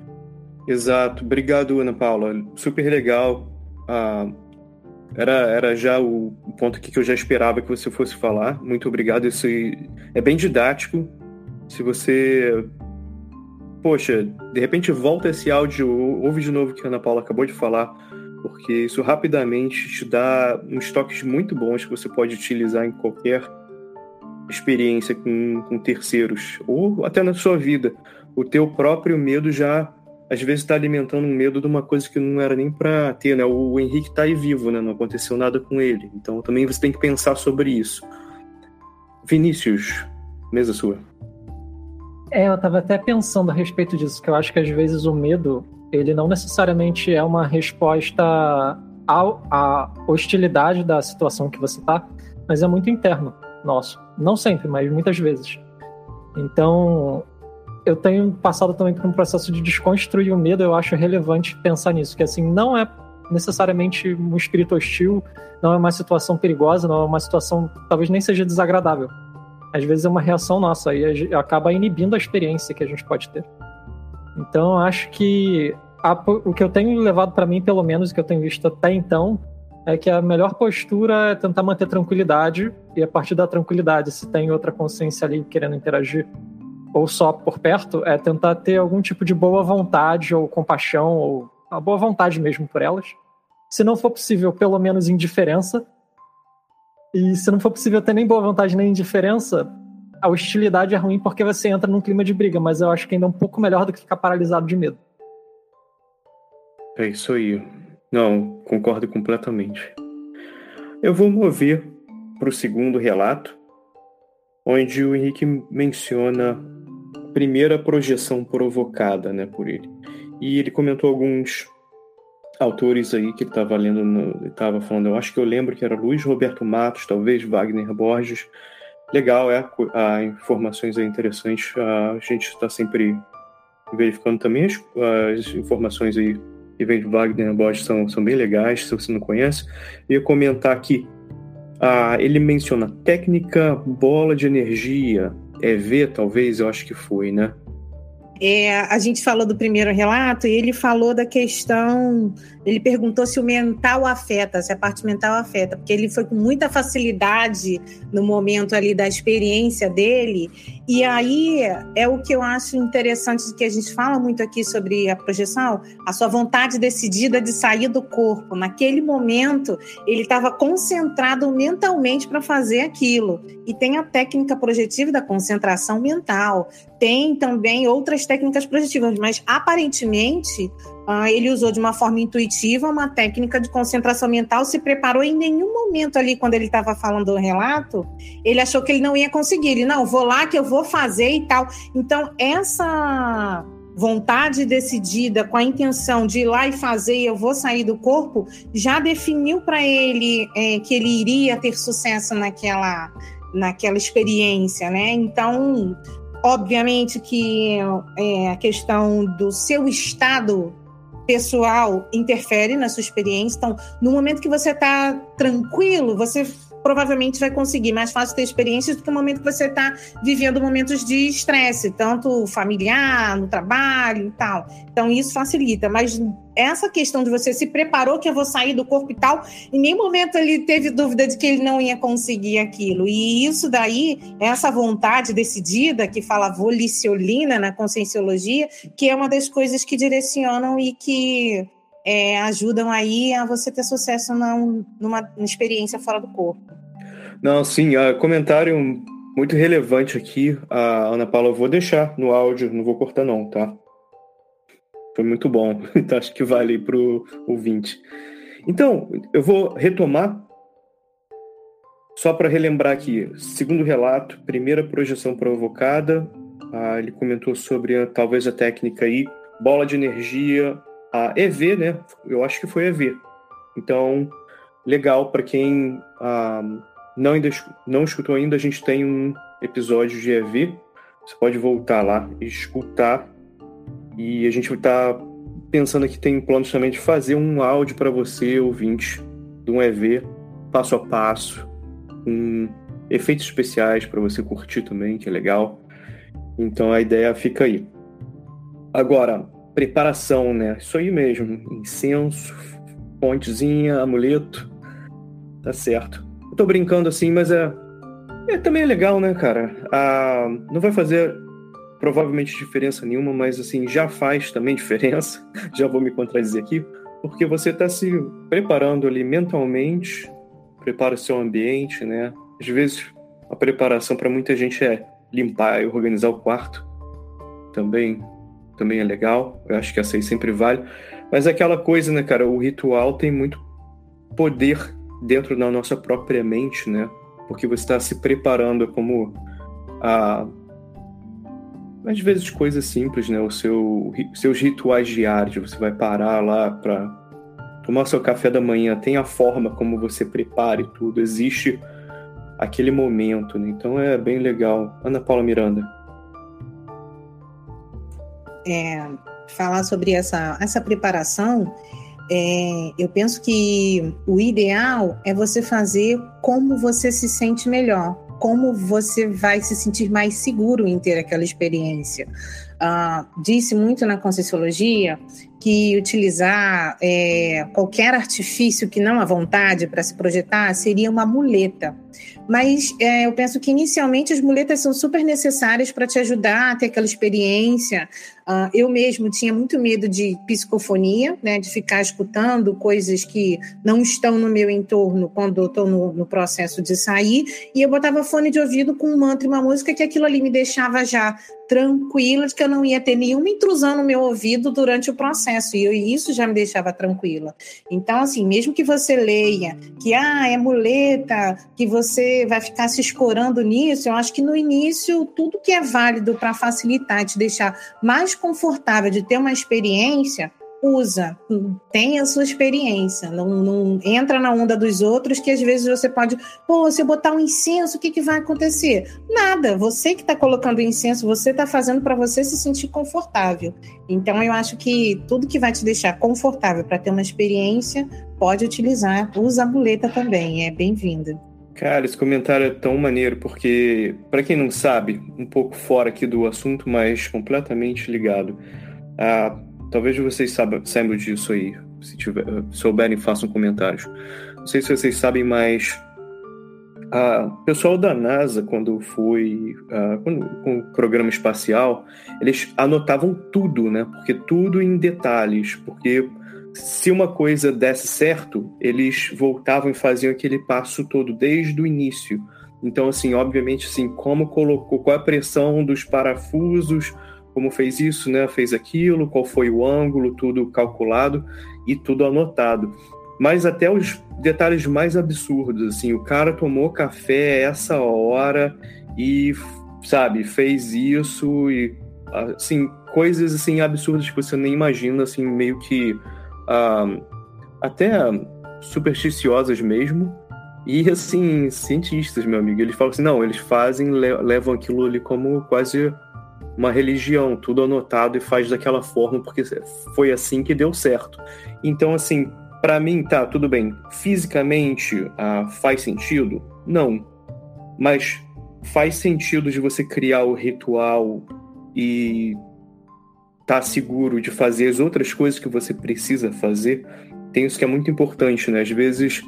Exato. Obrigado, Ana Paula. Super legal. Ah, era, era já o ponto que eu já esperava que você fosse falar. Muito obrigado. Isso é bem didático. Se você. Poxa, de repente volta esse áudio, ouve de novo o que a Ana Paula acabou de falar, porque isso rapidamente te dá uns toques muito bons que você pode utilizar em qualquer experiência com, com terceiros, ou até na sua vida. O teu próprio medo já às vezes está alimentando um medo de uma coisa que não era nem para ter, né? O Henrique está aí vivo, né? Não aconteceu nada com ele. Então também você tem que pensar sobre isso. Vinícius, mesa sua. É, eu estava até pensando a respeito disso, que eu acho que às vezes o medo, ele não necessariamente é uma resposta à hostilidade da situação que você está, mas é muito interno nosso. Não sempre, mas muitas vezes. Então, eu tenho passado também por um processo de desconstruir o medo, eu acho relevante pensar nisso, que assim, não é necessariamente um espírito hostil, não é uma situação perigosa, não é uma situação talvez nem seja desagradável. Às vezes é uma reação nossa e acaba inibindo a experiência que a gente pode ter. Então, acho que a, o que eu tenho levado para mim, pelo menos, o que eu tenho visto até então, é que a melhor postura é tentar manter tranquilidade e a partir da tranquilidade, se tem outra consciência ali querendo interagir ou só por perto, é tentar ter algum tipo de boa vontade ou compaixão ou a boa vontade mesmo por elas. Se não for possível, pelo menos indiferença. E se não for possível ter nem boa vontade nem indiferença, a hostilidade é ruim porque você entra num clima de briga, mas eu acho que ainda é um pouco melhor do que ficar paralisado de medo. É isso aí. Não, concordo completamente. Eu vou mover para o segundo relato, onde o Henrique menciona primeira projeção provocada né, por ele. E ele comentou alguns autores aí que ele estava lendo, estava falando, eu acho que eu lembro que era Luiz Roberto Matos, talvez Wagner Borges. Legal, é, a informações é interessantes, a gente está sempre verificando também as, as informações aí que vem de Wagner Borges são, são bem legais, se você não conhece. Eu ia comentar aqui, ah, ele menciona técnica bola de energia, EV talvez, eu acho que foi, né? É, a gente falou do primeiro relato e ele falou da questão. Ele perguntou se o mental afeta, se a parte mental afeta, porque ele foi com muita facilidade no momento ali da experiência dele. E aí é o que eu acho interessante que a gente fala muito aqui sobre a projeção, a sua vontade decidida de sair do corpo. Naquele momento, ele estava concentrado mentalmente para fazer aquilo. E tem a técnica projetiva da concentração mental. Tem também outras técnicas projetivas, mas aparentemente uh, ele usou de uma forma intuitiva uma técnica de concentração mental, se preparou em nenhum momento ali, quando ele estava falando o relato, ele achou que ele não ia conseguir. Ele, não, vou lá que eu vou fazer e tal. Então, essa vontade decidida, com a intenção de ir lá e fazer, eu vou sair do corpo, já definiu para ele é, que ele iria ter sucesso naquela, naquela experiência, né? Então, Obviamente que é, a questão do seu estado pessoal interfere na sua experiência. Então, no momento que você está tranquilo, você provavelmente vai conseguir mais fácil ter experiências do que o momento que você está vivendo momentos de estresse, tanto familiar, no trabalho e tal. Então, isso facilita. Mas essa questão de você se preparou que eu vou sair do corpo e tal, em nenhum momento ele teve dúvida de que ele não ia conseguir aquilo. E isso daí, essa vontade decidida, que fala voliciolina na conscienciologia, que é uma das coisas que direcionam e que é, ajudam aí a você ter sucesso numa, numa experiência fora do corpo. Não, sim, uh, comentário muito relevante aqui, a Ana Paula, eu vou deixar no áudio, não vou cortar não, tá? Foi muito bom, então acho que vale para o ouvinte. Então, eu vou retomar, só para relembrar aqui, segundo relato, primeira projeção provocada, ah, ele comentou sobre talvez a técnica aí, bola de energia a EV, né? Eu acho que foi EV. Então, legal para quem ah, não, ainda, não escutou ainda, a gente tem um episódio de EV. Você pode voltar lá e escutar. E a gente está pensando aqui, tem planos também de fazer um áudio para você, ouvinte, de um EV, passo a passo, com efeitos especiais para você curtir também, que é legal. Então a ideia fica aí. Agora, preparação, né? Isso aí mesmo. Incenso, pontezinha, amuleto. Tá certo. Eu tô brincando assim, mas é. É também é legal, né, cara? Ah, não vai fazer provavelmente diferença nenhuma, mas assim, já faz também diferença. já vou me contradizer aqui, porque você tá se preparando ali mentalmente, prepara o seu ambiente, né? Às vezes a preparação para muita gente é limpar e organizar o quarto. Também também é legal. Eu acho que essa aí sempre vale. Mas é aquela coisa, né, cara? O ritual tem muito poder dentro da nossa própria mente, né? Porque você está se preparando como a às vezes coisas simples, né? O seu seus rituais diários, você vai parar lá para tomar seu café da manhã, tem a forma como você prepara e tudo, existe aquele momento, né? Então é bem legal. Ana Paula Miranda é, falar sobre essa, essa preparação, É, eu penso que o ideal é você fazer como você se sente melhor, como você vai se sentir mais seguro em ter aquela experiência. Uh, disse muito na Conscienciologia que utilizar é, qualquer artifício que não a vontade para se projetar seria uma muleta. Mas é, eu penso que inicialmente as muletas são super necessárias para te ajudar a ter aquela experiência. Uh, eu mesmo tinha muito medo de psicofonia, né, de ficar escutando coisas que não estão no meu entorno quando eu estou no, no, processo de sair. E eu botava fone de ouvido com um mantra e uma música que aquilo ali me deixava já tranquila de que eu não ia ter nenhuma intrusão no meu ouvido durante o processo e eu, isso já me deixava tranquila. Então, assim, mesmo que você leia que ah, é muleta, que você vai ficar se escorando nisso, eu acho que no início tudo que é válido para facilitar, te deixar mais confortável de ter uma experiência, usa, tenha a sua experiência, não, não, entra na onda dos outros que às vezes você pode, pô, se eu botar um incenso, o que, que vai acontecer? Nada, você que está colocando incenso, você está fazendo para você se sentir confortável. Então eu acho que tudo que vai te deixar confortável para ter uma experiência, pode utilizar, usa a muleta também, é bem-vinda. Cara, esse comentário é tão maneiro porque, para quem não sabe, um pouco fora aqui do assunto, mas completamente ligado, a Talvez vocês saibam, disso aí. Se tiver, souberem, façam comentários. Não sei se vocês sabem, mas o pessoal da NASA, quando foi uh, quando, com o programa espacial, eles anotavam tudo, né? Porque tudo em detalhes. Porque se uma coisa desse certo, eles voltavam e faziam aquele passo todo desde o início. Então, assim, obviamente, assim, como colocou, qual a pressão dos parafusos, como fez isso, né? Fez aquilo, qual foi o ângulo, tudo calculado e tudo anotado. Mas até os detalhes mais absurdos, assim, o cara tomou café essa hora e, sabe, fez isso e, assim, coisas, assim, absurdas que você nem imagina, assim, meio que uh, até supersticiosas mesmo. E, assim, cientistas, meu amigo, eles falam assim, não, eles fazem, levam aquilo ali como quase uma religião, tudo anotado e faz daquela forma porque foi assim que deu certo. Então, assim, para mim, tá, tudo bem. Fisicamente, ah, faz sentido? Não. Mas faz sentido de você criar o ritual e tá seguro de fazer as outras coisas que você precisa fazer. Tem isso que é muito importante, né? Às vezes,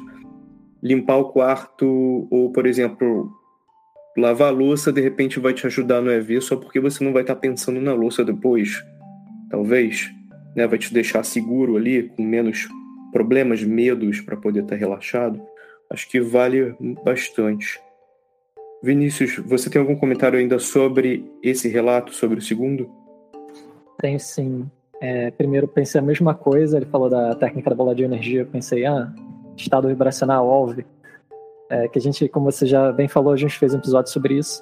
limpar o quarto, ou, por exemplo, lavar a louça de repente vai te ajudar no EV só porque você não vai estar tá pensando na louça depois. Talvez, né, vai te deixar seguro ali, com menos problemas, medos para poder estar tá relaxado. Acho que vale bastante. Vinícius, você tem algum comentário ainda sobre esse relato, sobre o segundo? Tenho sim. É, primeiro pensei a mesma coisa, ele falou da técnica da bola de energia, eu pensei, ah, estado vibracional, OLV é, que a gente, como você já bem falou, a gente fez um episódio sobre isso.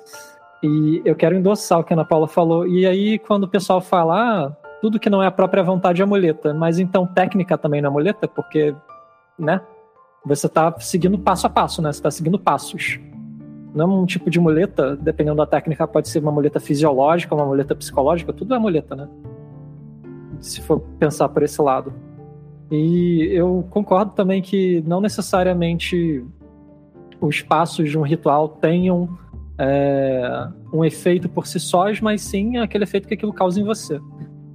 E eu quero endossar o que a Ana Paula falou. E aí, quando o pessoal fala, ah, tudo que não é a própria vontade é muleta, mas então técnica também não é muleta, porque, né? Você está seguindo passo a passo, né? Você está seguindo passos. Não é um tipo de muleta, dependendo da técnica, pode ser uma muleta fisiológica, uma muleta psicológica, tudo é muleta, né? Se for pensar por esse lado. E eu concordo também que não necessariamente os passos de um ritual tenham é, um efeito por si sós, mas sim aquele efeito que aquilo causa em você.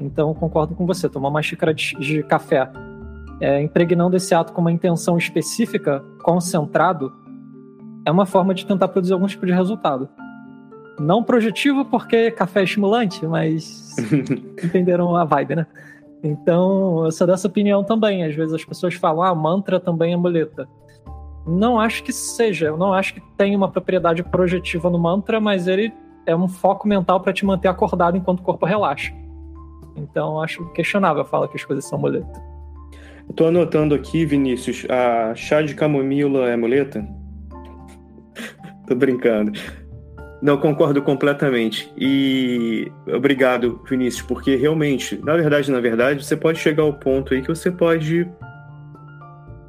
Então, concordo com você. Tomar uma xícara de, de café, é, impregnando esse ato com uma intenção específica, concentrado, é uma forma de tentar produzir algum tipo de resultado. Não projetivo, porque café é estimulante, mas entenderam a vibe, né? Então, eu sou dessa opinião também. Às vezes as pessoas falam, ah, mantra também é muleta. Não acho que seja. Eu não acho que tem uma propriedade projetiva no mantra, mas ele é um foco mental para te manter acordado enquanto o corpo relaxa. Então acho questionável falar que as coisas são muleta. Eu tô anotando aqui, Vinícius, a chá de camomila é muleta? tô brincando. Não, concordo completamente. E obrigado, Vinícius, porque realmente, na verdade, na verdade, você pode chegar ao ponto aí que você pode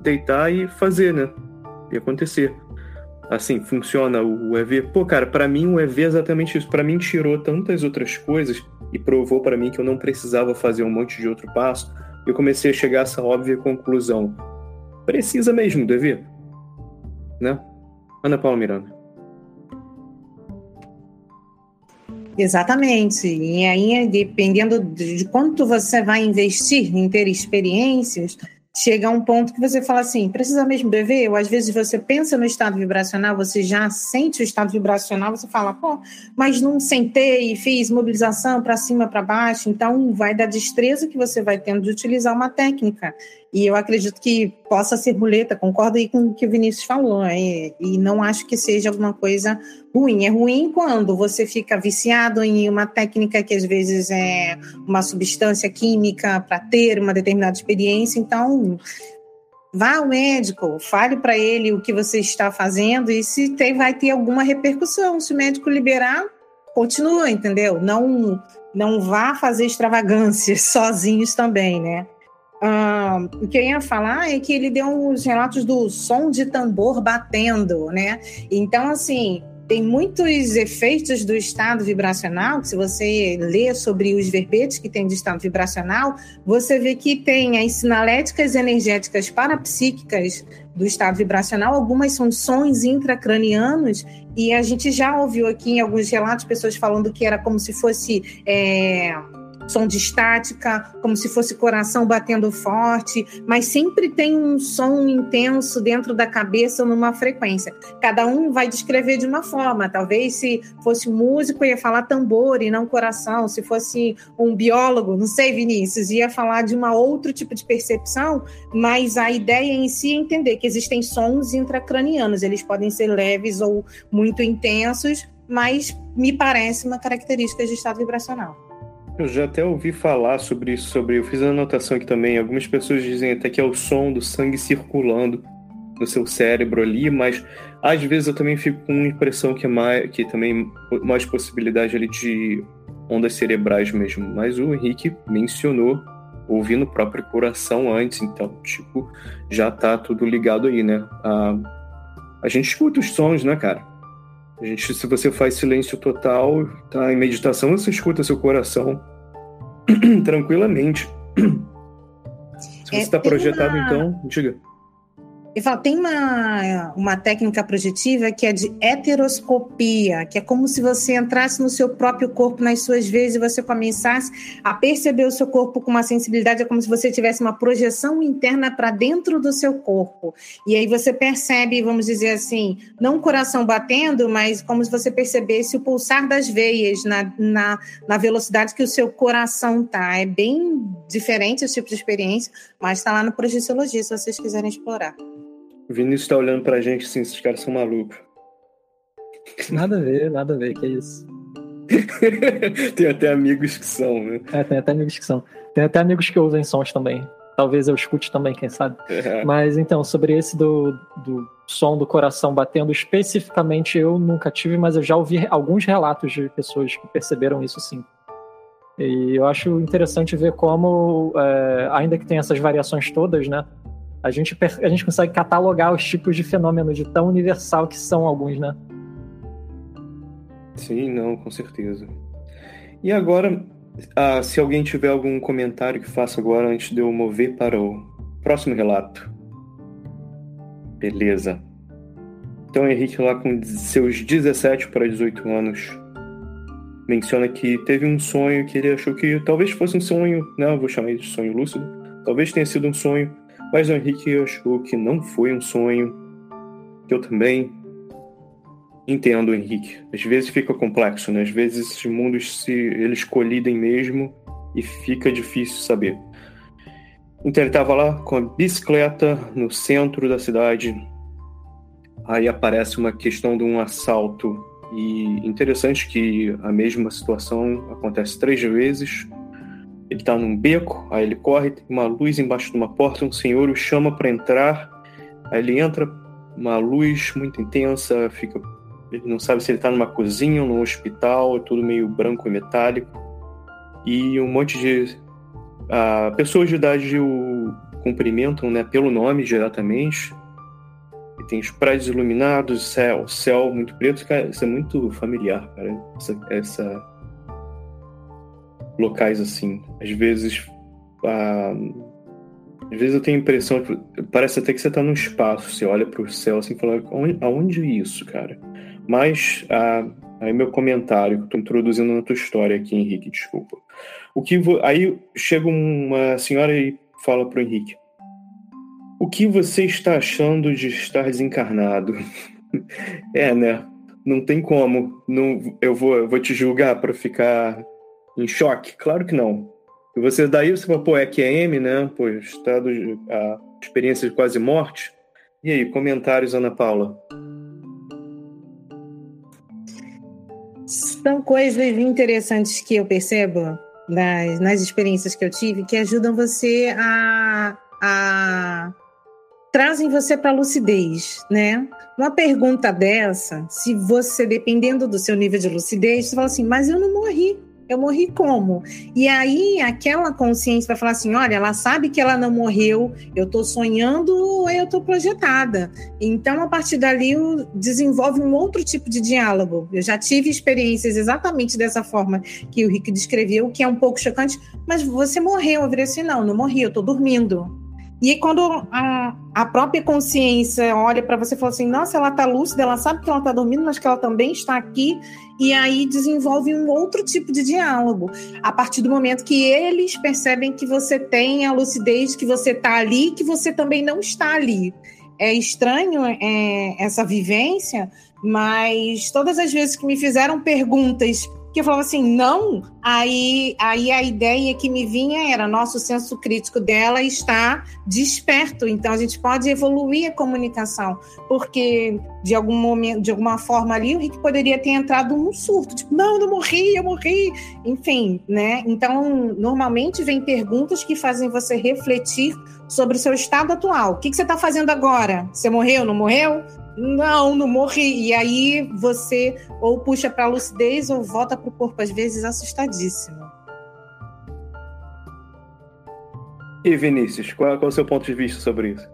deitar e fazer, né? e acontecer. Assim, funciona o EV. Pô, cara, para mim o EV é exatamente isso. Para mim tirou tantas outras coisas e provou para mim que eu não precisava fazer um monte de outro passo. eu comecei a chegar a essa óbvia conclusão. Precisa mesmo, dever? Né? Ana Paula Miranda. Exatamente. E aí, dependendo de quanto você vai investir em ter experiências, chega a um ponto que você fala assim, precisa mesmo beber? Ou às vezes você pensa no estado vibracional, você já sente o estado vibracional, você fala, pô, mas não sentei, fiz mobilização para cima, para baixo. Então, vai da destreza que você vai tendo de utilizar uma técnica. E eu acredito que possa ser muleta, concordo aí com o que o Vinícius falou, é, e não acho que seja alguma coisa ruim. É ruim quando você fica viciado em uma técnica que às vezes é uma substância química para ter uma determinada experiência. Então, vá ao médico, fale para ele o que você está fazendo e se tem, vai ter alguma repercussão. Se o médico liberar, continua, entendeu? Não, não vá fazer extravagâncias sozinhos também, né? Ah, o que eu ia falar é que ele deu uns relatos do som de tambor batendo, né? Então, assim, tem muitos efeitos do estado vibracional, se você lê sobre os verbetes que tem de estado vibracional, você vê que tem as sinaléticas energéticas parapsíquicas do estado vibracional, algumas são sons intracranianos, e a gente já ouviu aqui em alguns relatos pessoas falando que era como se fosse. É som de estática, como se fosse coração batendo forte, mas sempre tem um som intenso dentro da cabeça numa frequência. Cada um vai descrever de uma forma. Talvez se fosse músico ia falar tambor e não coração, se fosse um biólogo, não sei, Vinícius, ia falar de uma outro tipo de percepção, mas a ideia em si é entender que existem sons intracranianos, eles podem ser leves ou muito intensos, mas me parece uma característica de estado vibracional. Eu já até ouvi falar sobre isso, sobre. Eu fiz a anotação aqui também. Algumas pessoas dizem até que é o som do sangue circulando no seu cérebro ali, mas às vezes eu também fico com uma impressão que é mais, que também mais possibilidade ali de ondas cerebrais mesmo. Mas o Henrique mencionou ouvindo o próprio coração antes, então, tipo, já tá tudo ligado aí, né? A, a gente escuta os sons, né, cara? A gente, se você faz silêncio total, tá em meditação, você escuta seu coração tranquilamente. Se você está é, projetado, uma... então, diga. Ele fala, tem uma, uma técnica projetiva que é de heteroscopia, que é como se você entrasse no seu próprio corpo nas suas vezes e você começasse a perceber o seu corpo com uma sensibilidade, é como se você tivesse uma projeção interna para dentro do seu corpo. E aí você percebe, vamos dizer assim, não o coração batendo, mas como se você percebesse o pulsar das veias na, na, na velocidade que o seu coração tá. É bem diferente esse tipo de experiência, mas está lá no Projeciologia, se vocês quiserem explorar. O Vinícius tá olhando pra gente assim, esses caras são malucos. Nada a ver, nada a ver, que é isso. tem até amigos que são, né? É, tem até amigos que são. Tem até amigos que ouvem sons também. Talvez eu escute também, quem sabe. É. Mas então, sobre esse do, do som do coração batendo, especificamente eu nunca tive, mas eu já ouvi alguns relatos de pessoas que perceberam isso sim. E eu acho interessante ver como, é, ainda que tenha essas variações todas, né? A gente, a gente consegue catalogar os tipos de fenômenos de tão universal que são alguns, né? Sim, não, com certeza. E agora, ah, se alguém tiver algum comentário que faça agora antes de eu mover para o próximo relato. Beleza. Então, Henrique, lá com seus 17 para 18 anos, menciona que teve um sonho que ele achou que talvez fosse um sonho, não, né, vou chamar de sonho lúcido, talvez tenha sido um sonho mas o Henrique achou que não foi um sonho, eu também entendo, Henrique. Às vezes fica complexo, né? Às vezes esses mundos se eles colidem mesmo e fica difícil saber. Então ele estava lá com a bicicleta no centro da cidade. Aí aparece uma questão de um assalto e interessante que a mesma situação acontece três vezes ele tá num beco, aí ele corre, tem uma luz embaixo de uma porta, um senhor o chama para entrar. Aí ele entra, uma luz muito intensa, fica ele não sabe se ele tá numa cozinha ou num hospital, é tudo meio branco e metálico. E um monte de uh, pessoas de idade o cumprimentam, né, pelo nome diretamente. E tem os prédios iluminados, céu, céu muito preto, cara, isso é muito familiar, cara. Essa, essa locais assim. Às vezes, ah, Às vezes eu tenho a impressão, parece até que você está no espaço, você olha para o céu assim e fala, aonde é isso, cara? Mas ah, aí meu comentário, que eu introduzindo na tua história aqui, Henrique, desculpa. O que aí chega uma senhora e fala para o Henrique: O que você está achando de estar desencarnado? é, né? Não tem como. Não, eu vou, eu vou te julgar para ficar em choque? Claro que não. E você daí você fala, pô, é QM, né? Pô, estado a experiência de quase morte. E aí, comentários, Ana Paula? São coisas interessantes que eu percebo nas, nas experiências que eu tive que ajudam você a, a trazem você para a lucidez, né? Uma pergunta dessa, se você, dependendo do seu nível de lucidez, você fala assim, mas eu não morri. Eu morri como? E aí aquela consciência vai falar assim: olha, ela sabe que ela não morreu, eu estou sonhando eu estou projetada. Então, a partir dali, desenvolve um outro tipo de diálogo. Eu já tive experiências exatamente dessa forma que o Rick descreveu, que é um pouco chocante, mas você morreu. Eu virei assim: não, não morri, eu estou dormindo. E quando a, a própria consciência olha para você e fala assim: nossa, ela está lúcida, ela sabe que ela está dormindo, mas que ela também está aqui, e aí desenvolve um outro tipo de diálogo. A partir do momento que eles percebem que você tem a lucidez, que você está ali, que você também não está ali. É estranho é, essa vivência, mas todas as vezes que me fizeram perguntas que eu falava assim, não, aí, aí a ideia que me vinha era nosso senso crítico dela está desperto, então a gente pode evoluir a comunicação, porque de algum momento, de alguma forma ali, o Rick poderia ter entrado num surto, tipo, não, não morri, eu morri, enfim, né? Então, normalmente vem perguntas que fazem você refletir sobre o seu estado atual. O que, que você está fazendo agora? Você morreu, não morreu? Não, não morri. E aí você ou puxa para a lucidez ou volta para o corpo, às vezes assustadíssimo. E Vinícius, qual, qual é o seu ponto de vista sobre isso?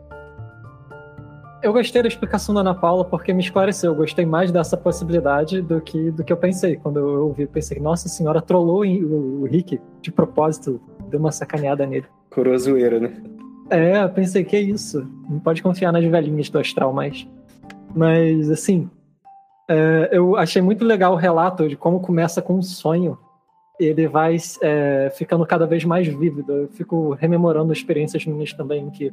Eu gostei da explicação da Ana Paula porque me esclareceu. Eu gostei mais dessa possibilidade do que do que eu pensei. Quando eu ouvi, pensei, nossa senhora, trollou o, o Rick de propósito, deu uma sacaneada nele. Corozoeira, né? É, eu pensei, que isso? Não pode confiar nas velhinhas do astral mais. Mas, assim, é, eu achei muito legal o relato de como começa com um sonho. Ele vai é, ficando cada vez mais vívido. Eu fico rememorando experiências minhas também, que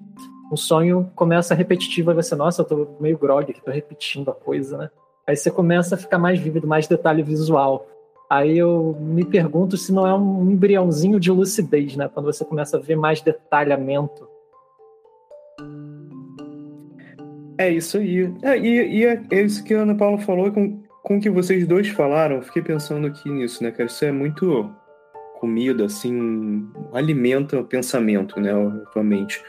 um sonho começa repetitivo, e você, nossa, eu tô meio grog, tô repetindo a coisa, né? Aí você começa a ficar mais vívido, mais detalhe visual. Aí eu me pergunto se não é um embriãozinho de lucidez, né? Quando você começa a ver mais detalhamento É isso aí. É, e, e é, é, isso que a Ana Paula falou com, com que vocês dois falaram. Fiquei pensando aqui nisso, né, cara? Isso é muito comida, assim, alimenta o pensamento, né, a mente.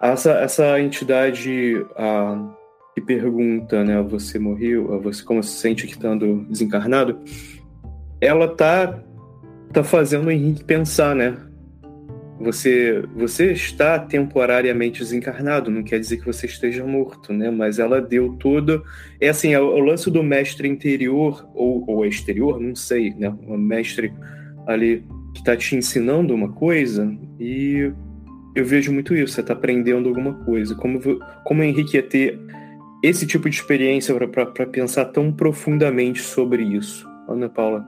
Essa, essa entidade a, que pergunta, né, você morreu, você como se sente que estando desencarnado, ela tá, tá fazendo o Henrique pensar, né? Você você está temporariamente desencarnado, não quer dizer que você esteja morto, né? Mas ela deu todo. É assim, é o, lance do mestre interior ou, ou exterior, não sei, né? O mestre ali que está te ensinando uma coisa e eu vejo muito isso. Você está aprendendo alguma coisa. Como, como Henrique ia ter esse tipo de experiência para pensar tão profundamente sobre isso? Ana Paula.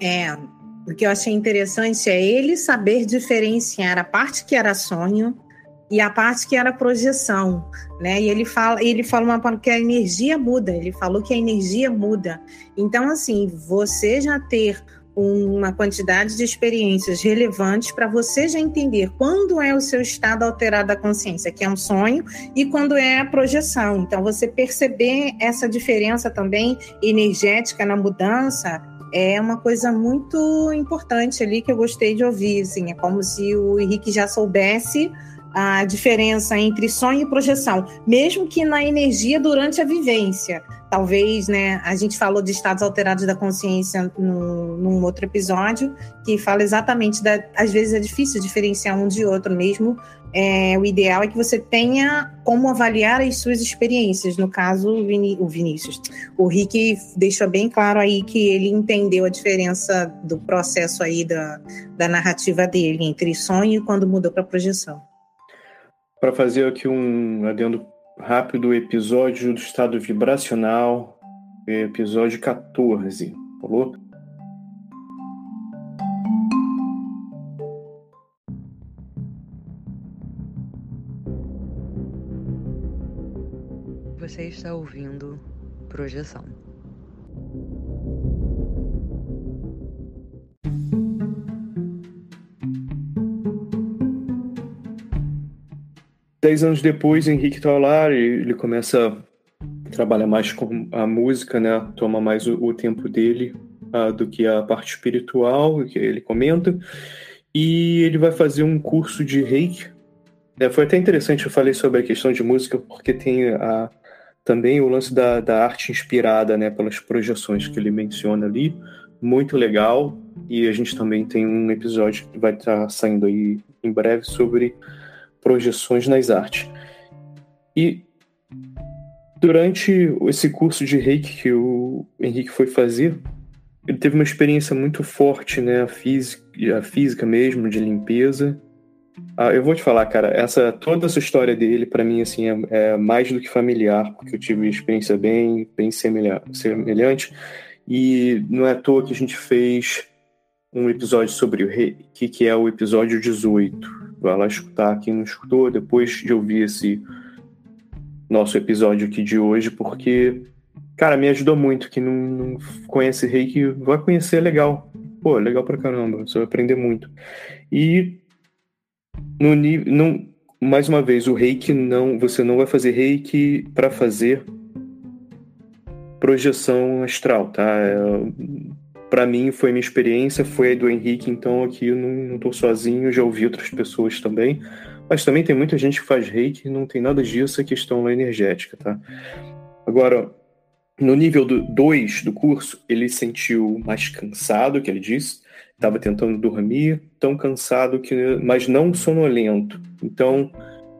É, o que eu achei interessante é ele saber diferenciar a parte que era sonho e a parte que era projeção, né? E ele fala, ele fala uma parte que a energia muda. Ele falou que a energia muda. Então, assim, você já ter uma quantidade de experiências relevantes para você já entender quando é o seu estado alterado da consciência, que é um sonho, e quando é a projeção. Então, você perceber essa diferença também energética na mudança é uma coisa muito importante ali que eu gostei de ouvir. Assim, é como se o Henrique já soubesse a diferença entre sonho e projeção, mesmo que na energia durante a vivência. Talvez, né? A gente falou de estados alterados da consciência no, num outro episódio, que fala exatamente da. Às vezes é difícil diferenciar um de outro mesmo. É, o ideal é que você tenha como avaliar as suas experiências. No caso, o, Viní o Vinícius. O Rick deixou bem claro aí que ele entendeu a diferença do processo aí da, da narrativa dele entre sonho e quando mudou para projeção. Para fazer aqui um adendo rápido, episódio do estado vibracional, episódio 14, falou? Você está ouvindo Projeção. Dez anos depois, Henrique está lá, ele começa a trabalhar mais com a música, né? Toma mais o, o tempo dele uh, do que a parte espiritual, que ele comenta. E ele vai fazer um curso de reiki. É, foi até interessante, eu falei sobre a questão de música, porque tem a, também o lance da, da arte inspirada né, pelas projeções que ele menciona ali. Muito legal. E a gente também tem um episódio que vai estar tá saindo aí em breve sobre projeções nas artes. E durante esse curso de reiki que o Henrique foi fazer, ele teve uma experiência muito forte, né? A física, a física mesmo, de limpeza. Ah, eu vou te falar, cara, essa toda essa história dele, para mim, assim, é, é, mais do que familiar, porque eu tive uma experiência bem, bem semelhante. E não é à toa que a gente fez um episódio sobre o reiki, que é o episódio 18 vai lá escutar quem não escutou, depois de ouvir esse nosso episódio aqui de hoje, porque, cara, me ajudou muito. Quem não, não conhece reiki, vai conhecer, é legal. Pô, legal pra caramba, você vai aprender muito. E no nível. mais uma vez, o reiki não. Você não vai fazer reiki para fazer projeção astral, tá? É, para mim foi minha experiência, foi a do Henrique, então aqui não, não tô sozinho, já ouvi outras pessoas também, mas também tem muita gente que faz reiki não tem nada disso, é questão energética, tá? Agora, no nível 2 do, do curso, ele sentiu mais cansado, que ele disse, estava tentando dormir, tão cansado que, mas não sonolento. Então,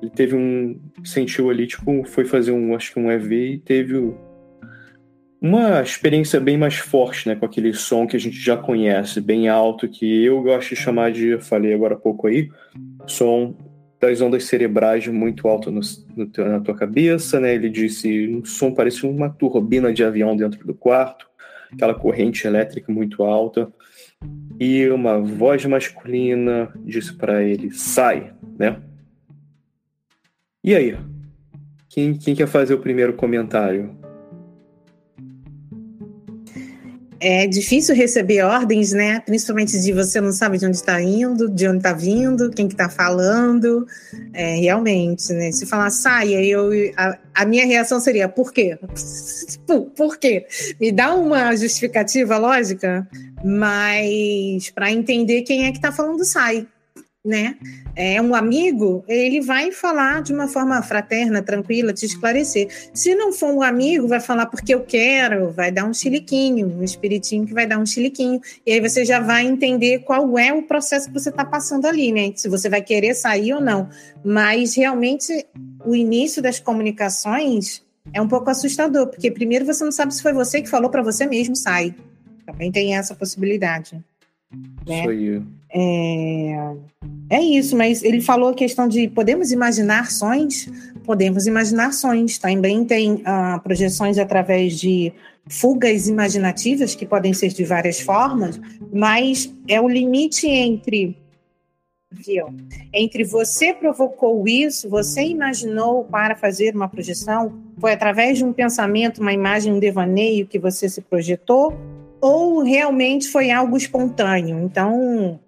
ele teve um, sentiu ali, tipo, foi fazer um, acho que um EV e teve uma experiência bem mais forte, né, com aquele som que a gente já conhece, bem alto, que eu gosto de chamar de, falei agora há pouco aí, som das ondas cerebrais muito alto no, no, na tua cabeça, né? Ele disse, um som parecia uma turbina de avião dentro do quarto, aquela corrente elétrica muito alta, e uma voz masculina disse para ele, sai, né? E aí? Quem, quem quer fazer o primeiro comentário? É difícil receber ordens, né? Principalmente de você não sabe de onde está indo, de onde está vindo, quem que está falando. É, realmente, né? Se falar saia, eu, a, a, minha reação seria por quê? Por, por quê? Me dá uma justificativa lógica, mas para entender quem é que está falando sai né? É um amigo, ele vai falar de uma forma fraterna, tranquila, te esclarecer. Se não for um amigo, vai falar porque eu quero, vai dar um chiliquinho, um espiritinho que vai dar um chiliquinho. E aí você já vai entender qual é o processo que você está passando ali, né? Se você vai querer sair ou não. Mas realmente o início das comunicações é um pouco assustador, porque primeiro você não sabe se foi você que falou para você mesmo sai. Também tem essa possibilidade. Né? Isso aí. É, é isso, mas ele falou a questão de podemos imaginar sonhos? Podemos imaginar sonhos. Também tem ah, projeções através de fugas imaginativas, que podem ser de várias formas, mas é o limite entre viu? Entre você provocou isso, você imaginou para fazer uma projeção, foi através de um pensamento, uma imagem, um devaneio que você se projetou, ou realmente foi algo espontâneo. Então,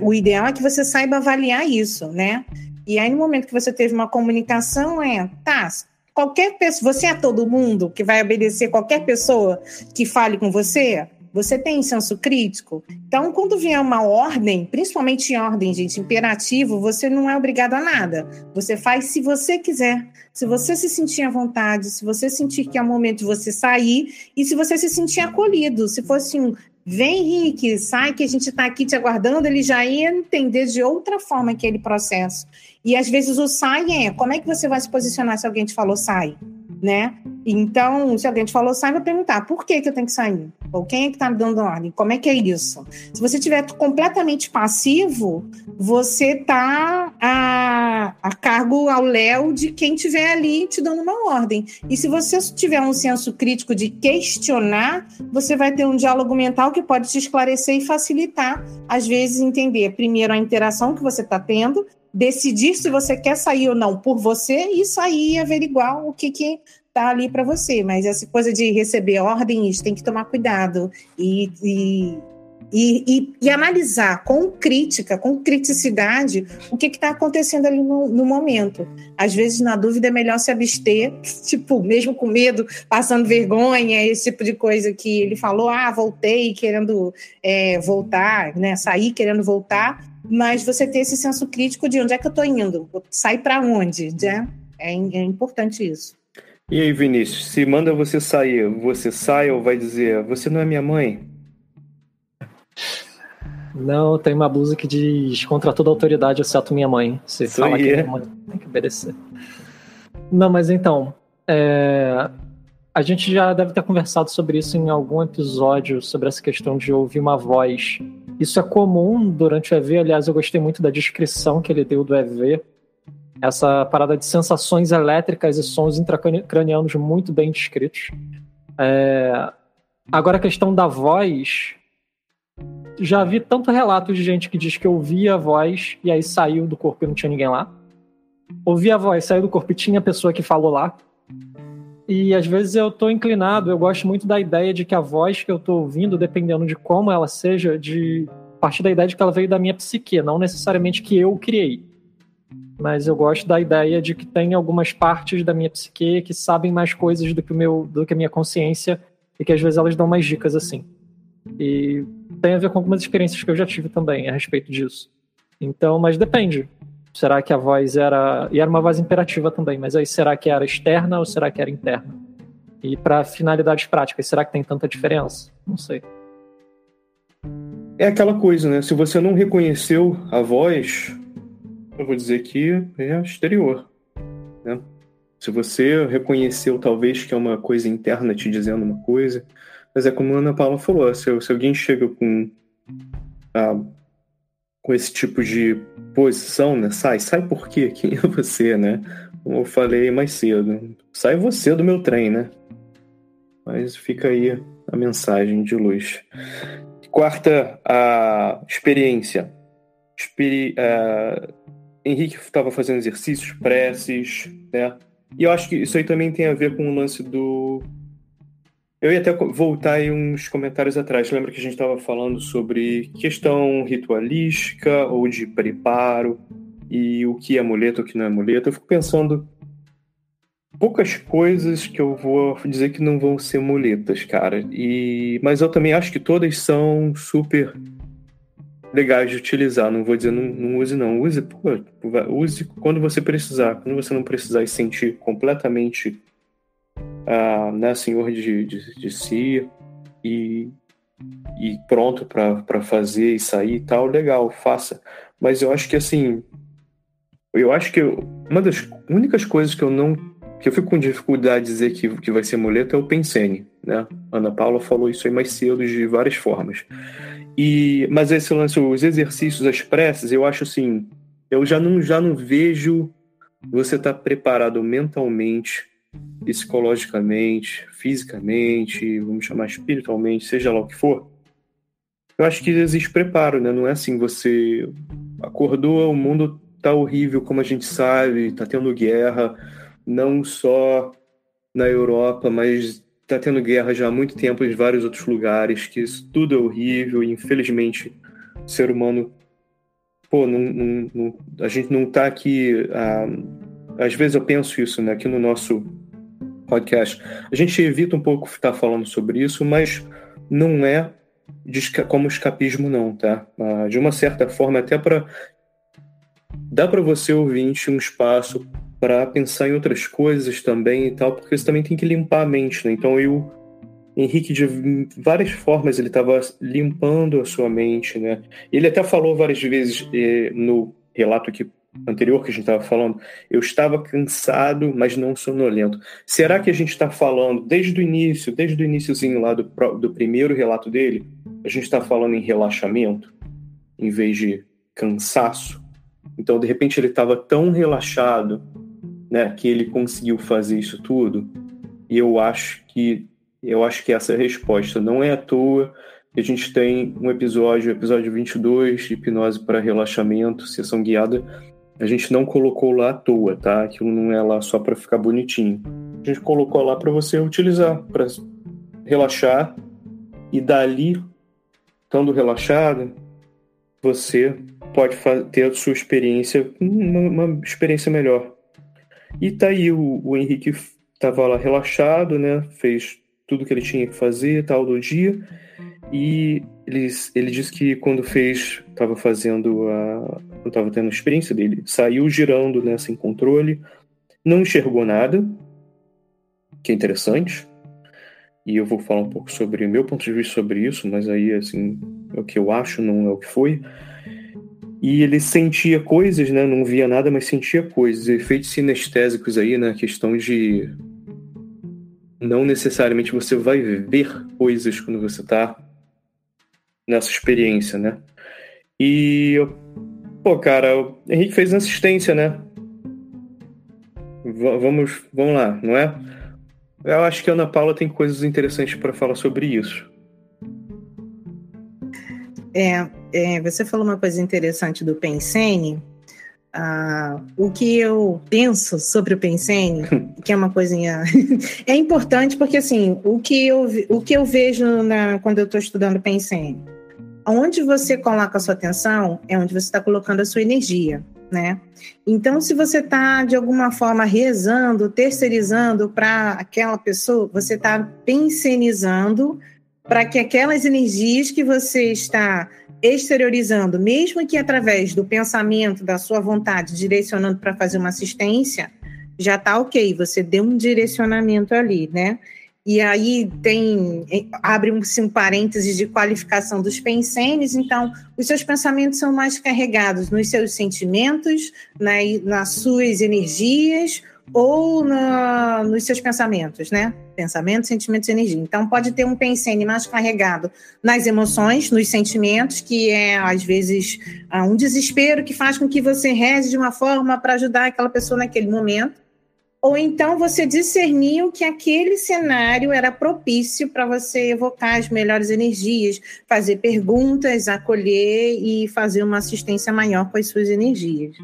o ideal é que você saiba avaliar isso, né? E aí, no momento que você teve uma comunicação, é, tá, qualquer pessoa, você é todo mundo que vai obedecer qualquer pessoa que fale com você? Você tem senso crítico? Então, quando vier uma ordem, principalmente em ordem, gente, imperativo, você não é obrigado a nada. Você faz se você quiser. Se você se sentir à vontade, se você sentir que é o momento de você sair e se você se sentir acolhido. Se fosse um vem, Henrique, sai que a gente está aqui te aguardando, ele já ia entender de outra forma aquele processo. E às vezes o sai é como é que você vai se posicionar se alguém te falou sai? né? Então, se alguém te falou sai, vai perguntar por que, que eu tenho que sair? Ou quem é que está me dando ordem? Como é que é isso? Se você estiver completamente passivo, você está a, cargo ao léu de quem estiver ali te dando uma ordem. E se você tiver um senso crítico de questionar, você vai ter um diálogo mental que pode te esclarecer e facilitar, às vezes, entender primeiro a interação que você está tendo decidir se você quer sair ou não por você e sair e averiguar o que que tá ali para você. Mas essa coisa de receber ordens tem que tomar cuidado e, e, e, e analisar com crítica, com criticidade, o que está acontecendo ali no, no, momento. Às vezes, na dúvida, é melhor se abster, tipo, mesmo com medo, passando vergonha, esse tipo de coisa que ele falou, ah, voltei querendo é, voltar, né, sair querendo voltar, mas você ter esse senso crítico de onde é que eu estou indo, sai para onde, né? É, é importante isso. E aí, Vinícius, se manda você sair, você sai ou vai dizer, você não é minha mãe? Não, tem uma blusa que diz contra toda autoridade, exceto minha mãe. Você Isso fala que é. minha mãe tem que obedecer. Não, mas então, é... a gente já deve ter conversado sobre isso em algum episódio, sobre essa questão de ouvir uma voz isso é comum durante o EV, aliás, eu gostei muito da descrição que ele deu do EV. Essa parada de sensações elétricas e sons intracranianos muito bem descritos. É... Agora, a questão da voz. Já vi tanto relato de gente que diz que ouvia a voz e aí saiu do corpo e não tinha ninguém lá. Ouvia a voz, saiu do corpo e tinha a pessoa que falou lá. E às vezes eu estou inclinado, eu gosto muito da ideia de que a voz que eu estou ouvindo, dependendo de como ela seja, de partir da ideia de que ela veio da minha psique, não necessariamente que eu criei. Mas eu gosto da ideia de que tem algumas partes da minha psique que sabem mais coisas do que, o meu, do que a minha consciência e que às vezes elas dão mais dicas assim. E tem a ver com algumas experiências que eu já tive também a respeito disso. Então, mas depende. Será que a voz era. E era uma voz imperativa também, mas aí será que era externa ou será que era interna? E para finalidades práticas, será que tem tanta diferença? Não sei. É aquela coisa, né? Se você não reconheceu a voz, eu vou dizer que é exterior. Né? Se você reconheceu, talvez, que é uma coisa interna te dizendo uma coisa, mas é como a Ana Paula falou: se, se alguém chega com. Ah, com esse tipo de posição, né? Sai, sai por quê? Quem é você, né? Como eu falei mais cedo. Sai você do meu trem, né? Mas fica aí a mensagem de luz. Quarta, a experiência. Experi uh, Henrique estava fazendo exercícios, preces, né? E eu acho que isso aí também tem a ver com o lance do eu ia até voltar aí uns comentários atrás. Lembra que a gente estava falando sobre questão ritualística ou de preparo e o que é amuleto, o que não é amuleto. Eu fico pensando poucas coisas que eu vou dizer que não vão ser muletas, cara. E mas eu também acho que todas são super legais de utilizar. Não vou dizer não, não use não, use, pô, use quando você precisar. Quando você não precisar e sentir completamente ah, né, senhor de, de, de si e, e pronto para fazer e sair e tal, legal, faça. Mas eu acho que assim, eu acho que eu, uma das únicas coisas que eu não que eu fico com dificuldade de dizer que, que vai ser muleta é o pensene, né? Ana Paula falou isso aí mais cedo de várias formas. E mas esse lance, os exercícios, as preces, eu acho assim, eu já não já não vejo você estar tá preparado mentalmente psicologicamente, fisicamente, vamos chamar espiritualmente, seja lá o que for, eu acho que existe preparo, né? Não é assim, você acordou, o mundo tá horrível, como a gente sabe, tá tendo guerra, não só na Europa, mas tá tendo guerra já há muito tempo em vários outros lugares, que isso tudo é horrível, e infelizmente o ser humano, pô, não, não, não, a gente não tá aqui, ah, às vezes eu penso isso, né? Aqui no nosso podcast. A gente evita um pouco estar falando sobre isso, mas não é como escapismo não, tá? Ah, de uma certa forma, até para dá para você ouvinte um espaço para pensar em outras coisas também e tal, porque você também tem que limpar a mente, né? Então eu Henrique de várias formas ele estava limpando a sua mente, né? Ele até falou várias vezes eh, no relato que anterior que a gente estava falando, eu estava cansado, mas não sonolento. Será que a gente está falando desde o início, desde o iníciozinho lá do, do primeiro relato dele, a gente está falando em relaxamento em vez de cansaço? Então, de repente, ele estava tão relaxado, né, que ele conseguiu fazer isso tudo. E eu acho que eu acho que essa resposta. Não é à toa a gente tem um episódio, episódio 22, hipnose para relaxamento, sessão guiada, a gente não colocou lá à toa, tá? Aquilo não é lá só para ficar bonitinho. A gente colocou lá para você utilizar, para relaxar e dali, estando relaxado, você pode ter a sua experiência, uma, uma experiência melhor. E tá aí, o, o Henrique estava lá relaxado, né? Fez tudo que ele tinha que fazer, tal, do dia. E ele, ele disse que quando fez, estava fazendo a. estava tendo a experiência dele, saiu girando né, sem controle, não enxergou nada, que é interessante. E eu vou falar um pouco sobre o meu ponto de vista sobre isso, mas aí, assim, é o que eu acho, não é o que foi. E ele sentia coisas, né? Não via nada, mas sentia coisas. Efeitos sinestésicos aí, na né, questão de. Não necessariamente você vai ver coisas quando você está nessa experiência, né? E, pô, cara, o Henrique fez assistência, né? V vamos, vamos lá, não é? Eu acho que a Ana Paula tem coisas interessantes para falar sobre isso. É, é, você falou uma coisa interessante do Pensene. Ah, o que eu penso sobre o Pensene, que é uma coisinha. é importante porque, assim, o que eu, o que eu vejo na, quando eu estou estudando Pensene onde você coloca a sua atenção é onde você está colocando a sua energia, né? Então, se você está de alguma forma rezando, terceirizando para aquela pessoa, você está pensionizando para que aquelas energias que você está exteriorizando, mesmo que através do pensamento, da sua vontade, direcionando para fazer uma assistência, já está ok, você deu um direcionamento ali, né? E aí tem abre-se um, parênteses de qualificação dos pensenes, então os seus pensamentos são mais carregados nos seus sentimentos, na, nas suas energias ou na, nos seus pensamentos, né? Pensamentos, sentimentos e energia. Então pode ter um pensene mais carregado nas emoções, nos sentimentos, que é às vezes um desespero que faz com que você reze de uma forma para ajudar aquela pessoa naquele momento ou então você discerniu que aquele cenário era propício para você evocar as melhores energias, fazer perguntas, acolher e fazer uma assistência maior com as suas energias.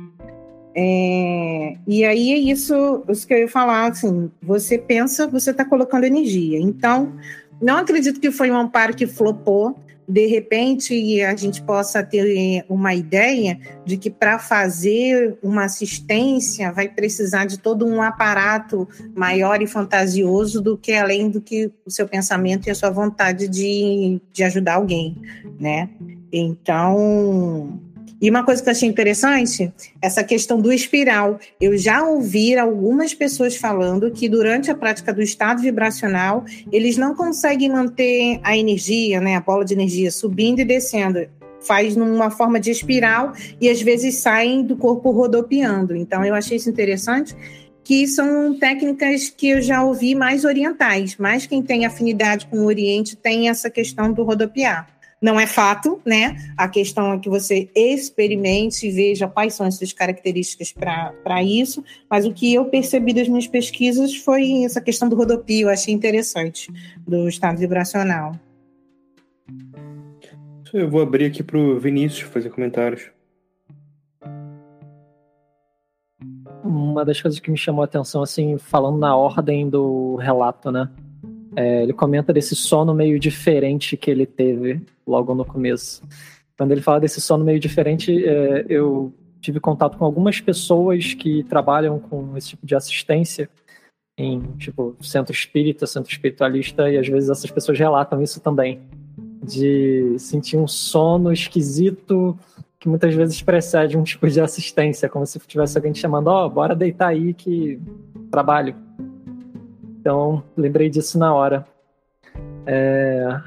É, e aí é isso, isso que eu ia falar, assim, você pensa, você está colocando energia. Então, não acredito que foi um amparo que flopou, de repente a gente possa ter uma ideia de que para fazer uma assistência vai precisar de todo um aparato maior e fantasioso do que além do que o seu pensamento e a sua vontade de, de ajudar alguém, né? Então, e uma coisa que eu achei interessante, essa questão do espiral. Eu já ouvi algumas pessoas falando que durante a prática do estado vibracional, eles não conseguem manter a energia, né, a bola de energia subindo e descendo. Faz numa forma de espiral e às vezes saem do corpo rodopiando. Então eu achei isso interessante que são técnicas que eu já ouvi mais orientais, mas quem tem afinidade com o Oriente tem essa questão do rodopiar. Não é fato, né? A questão é que você experimente e veja quais são as suas características para isso, mas o que eu percebi das minhas pesquisas foi essa questão do rodopio, eu achei interessante, do estado vibracional. Eu vou abrir aqui para o Vinícius fazer comentários. Uma das coisas que me chamou a atenção, assim, falando na ordem do relato, né? É, ele comenta desse sono meio diferente que ele teve logo no começo. Quando ele fala desse sono meio diferente, é, eu tive contato com algumas pessoas que trabalham com esse tipo de assistência em tipo centro espírita, centro espiritualista, e às vezes essas pessoas relatam isso também. de sentir um sono esquisito que muitas vezes precede um tipo de assistência, como se tivesse alguém te chamando, ó, oh, bora deitar aí que trabalho. Então, lembrei disso na hora. É...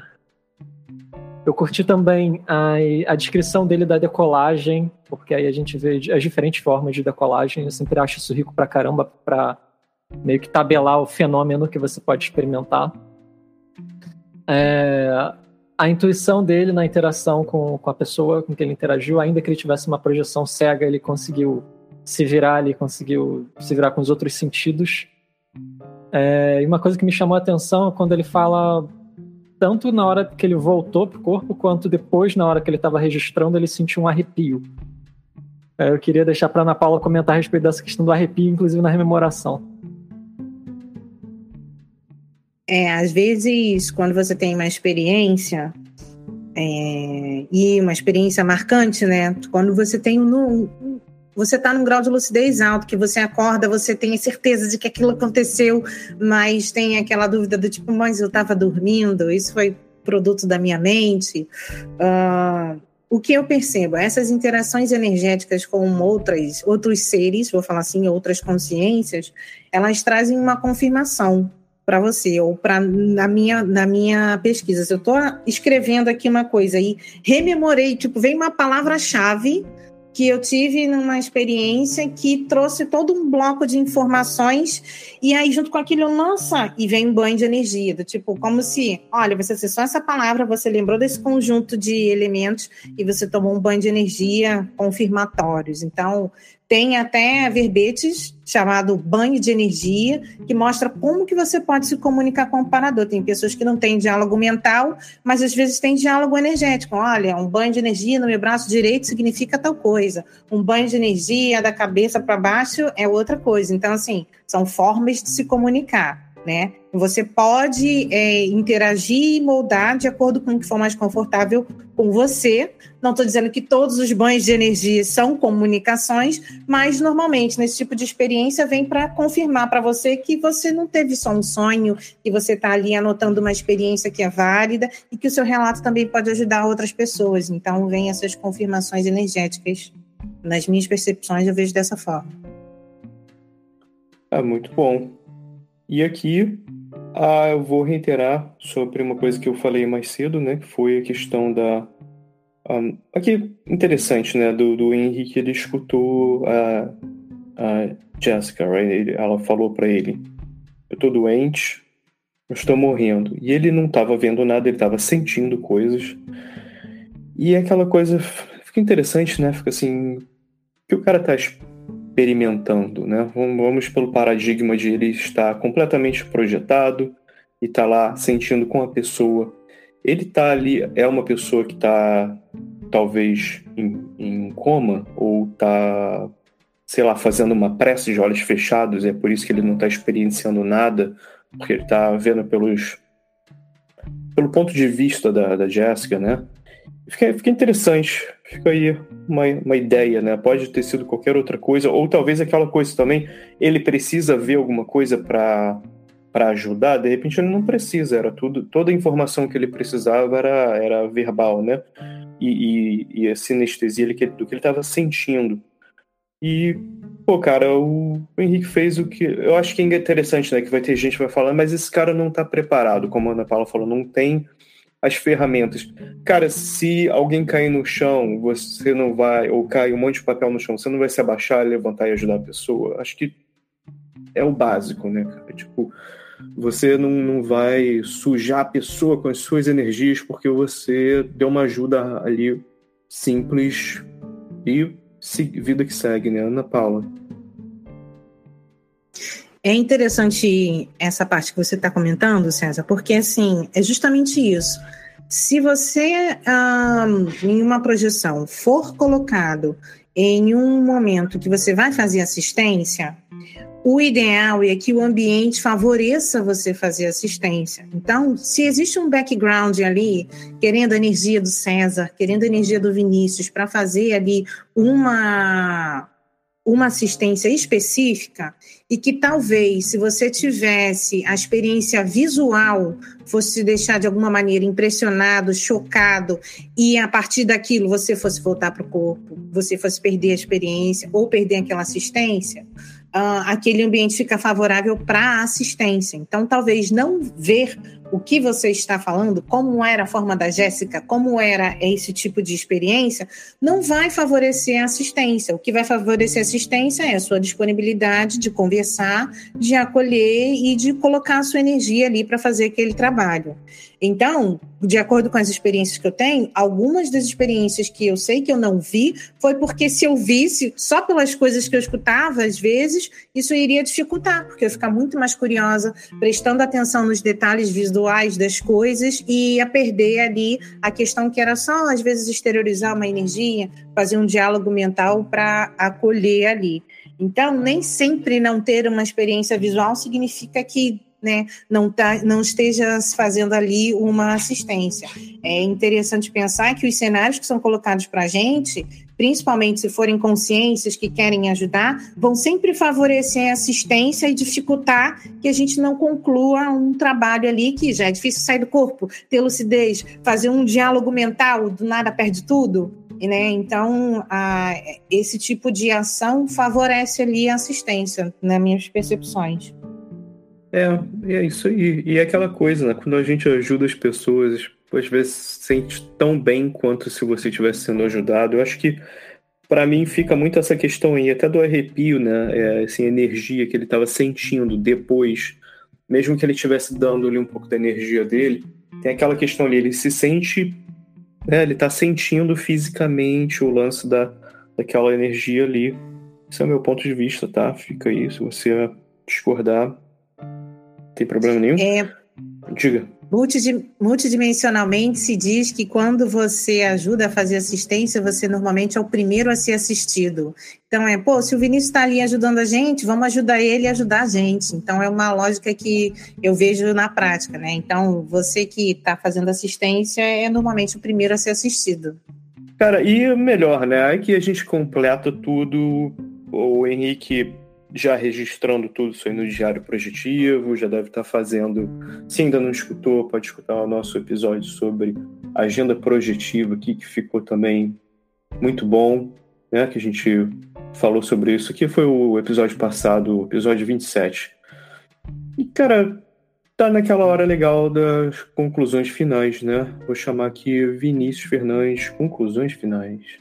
Eu curti também a, a descrição dele da decolagem, porque aí a gente vê as diferentes formas de decolagem. Eu sempre acho isso rico pra caramba, pra meio que tabelar o fenômeno que você pode experimentar. É, a intuição dele na interação com, com a pessoa com quem ele interagiu, ainda que ele tivesse uma projeção cega, ele conseguiu se virar, ele conseguiu se virar com os outros sentidos. É, e uma coisa que me chamou a atenção é quando ele fala, tanto na hora que ele voltou pro corpo, quanto depois, na hora que ele estava registrando, ele sentiu um arrepio. É, eu queria deixar para Ana Paula comentar a respeito dessa questão do arrepio, inclusive na rememoração. É, às vezes, quando você tem uma experiência, é, e uma experiência marcante, né? Quando você tem um, você está num grau de lucidez alto, que você acorda, você tem a certeza de que aquilo aconteceu, mas tem aquela dúvida do tipo, mas eu estava dormindo, isso foi produto da minha mente. Uh, o que eu percebo, essas interações energéticas com outras, outros seres, vou falar assim, outras consciências, elas trazem uma confirmação para você ou para na minha na minha pesquisa. Se eu estou escrevendo aqui uma coisa e rememorei, tipo, vem uma palavra-chave que eu tive numa experiência que trouxe todo um bloco de informações e aí junto com aquilo, nossa, e vem um banho de energia, do tipo, como se, olha, você acessou essa palavra, você lembrou desse conjunto de elementos e você tomou um banho de energia confirmatórios. Então, tem até verbetes chamado banho de energia, que mostra como que você pode se comunicar com o parador. Tem pessoas que não têm diálogo mental, mas às vezes tem diálogo energético. Olha, um banho de energia no meu braço direito significa tal coisa. Um banho de energia da cabeça para baixo é outra coisa. Então, assim, são formas de se comunicar né? Você pode é, interagir e moldar de acordo com o que for mais confortável com você. Não estou dizendo que todos os banhos de energia são comunicações, mas normalmente nesse tipo de experiência vem para confirmar para você que você não teve só um sonho, que você está ali anotando uma experiência que é válida e que o seu relato também pode ajudar outras pessoas. Então, vem essas confirmações energéticas. Nas minhas percepções, eu vejo dessa forma. É muito bom. E aqui ah, eu vou reiterar sobre uma coisa que eu falei mais cedo, né? Que foi a questão da. Um, aqui, interessante, né? Do, do Henrique, ele escutou a, a Jessica, right? Ele, ela falou para ele: Eu tô doente, eu estou morrendo. E ele não estava vendo nada, ele estava sentindo coisas. E aquela coisa fica interessante, né? Fica assim: que o cara tá experimentando, né? Vamos pelo paradigma de ele estar completamente projetado e tá lá sentindo com a pessoa. Ele tá ali, é uma pessoa que tá talvez em, em coma ou tá, sei lá, fazendo uma prece de olhos fechados, é por isso que ele não tá experienciando nada, porque ele tá vendo pelos pelo ponto de vista da, da Jéssica, né? Fica, fica interessante, fica aí uma, uma ideia, né? Pode ter sido qualquer outra coisa, ou talvez aquela coisa também, ele precisa ver alguma coisa para para ajudar, de repente ele não precisa, era tudo, toda a informação que ele precisava era, era verbal, né? E, e, e a sinestesia do que ele estava sentindo. E, pô, cara, o, Henrique fez o que. Eu acho que é interessante, né? Que vai ter gente que vai falar, mas esse cara não tá preparado, como a Ana Paula falou, não tem as ferramentas. Cara, se alguém cair no chão, você não vai, ou cai um monte de papel no chão, você não vai se abaixar, levantar e ajudar a pessoa. Acho que é o básico, né? Tipo, você não, não vai sujar a pessoa com as suas energias porque você deu uma ajuda ali simples e vida que segue, né, Ana Paula? É interessante essa parte que você está comentando, César, porque assim é justamente isso. Se você, em uma projeção, for colocado em um momento que você vai fazer assistência, o ideal é que o ambiente favoreça você fazer assistência. Então, se existe um background ali, querendo a energia do César, querendo a energia do Vinícius, para fazer ali uma, uma assistência específica, e que talvez, se você tivesse a experiência visual, fosse deixar de alguma maneira impressionado, chocado, e a partir daquilo você fosse voltar para o corpo, você fosse perder a experiência ou perder aquela assistência, uh, aquele ambiente fica favorável para a assistência. Então, talvez não ver o que você está falando, como era a forma da Jéssica, como era esse tipo de experiência, não vai favorecer a assistência. O que vai favorecer a assistência é a sua disponibilidade de conversar, de acolher e de colocar a sua energia ali para fazer aquele trabalho. Então, de acordo com as experiências que eu tenho, algumas das experiências que eu sei que eu não vi foi porque se eu visse só pelas coisas que eu escutava, às vezes, isso iria dificultar, porque eu ia ficar muito mais curiosa, prestando atenção nos detalhes visuais das coisas e ia perder ali a questão que era só, às vezes, exteriorizar uma energia, fazer um diálogo mental para acolher ali. Então, nem sempre não ter uma experiência visual significa que né, não, tá, não esteja fazendo ali uma assistência. É interessante pensar que os cenários que são colocados para a gente, principalmente se forem consciências que querem ajudar, vão sempre favorecer a assistência e dificultar que a gente não conclua um trabalho ali que já é difícil sair do corpo, ter lucidez, fazer um diálogo mental, do nada perde tudo. Né? Então, a, esse tipo de ação favorece ali a assistência, nas minhas percepções. É, é isso aí. E é aquela coisa, né? Quando a gente ajuda as pessoas, às vezes se sente tão bem quanto se você estivesse sendo ajudado. Eu acho que para mim fica muito essa questão aí, até do arrepio, né? É, assim, energia que ele estava sentindo depois, mesmo que ele estivesse dando ali um pouco da energia dele, tem aquela questão ali, ele se sente, né? Ele está sentindo fisicamente o lance da, daquela energia ali. Esse é o meu ponto de vista, tá? Fica aí, se você discordar, tem problema nenhum? É, Diga. Multidimensionalmente se diz que quando você ajuda a fazer assistência, você normalmente é o primeiro a ser assistido. Então é, pô, se o Vinícius está ali ajudando a gente, vamos ajudar ele e ajudar a gente. Então é uma lógica que eu vejo na prática, né? Então você que está fazendo assistência é normalmente o primeiro a ser assistido. Cara, e melhor, né? Aí que a gente completa tudo. O Henrique já registrando tudo isso aí no Diário Projetivo, já deve estar fazendo. Se ainda não escutou, pode escutar o nosso episódio sobre agenda projetiva aqui, que ficou também muito bom, né? Que a gente falou sobre isso aqui. Foi o episódio passado, o episódio 27. E, cara, tá naquela hora legal das conclusões finais, né? Vou chamar aqui Vinícius Fernandes, conclusões finais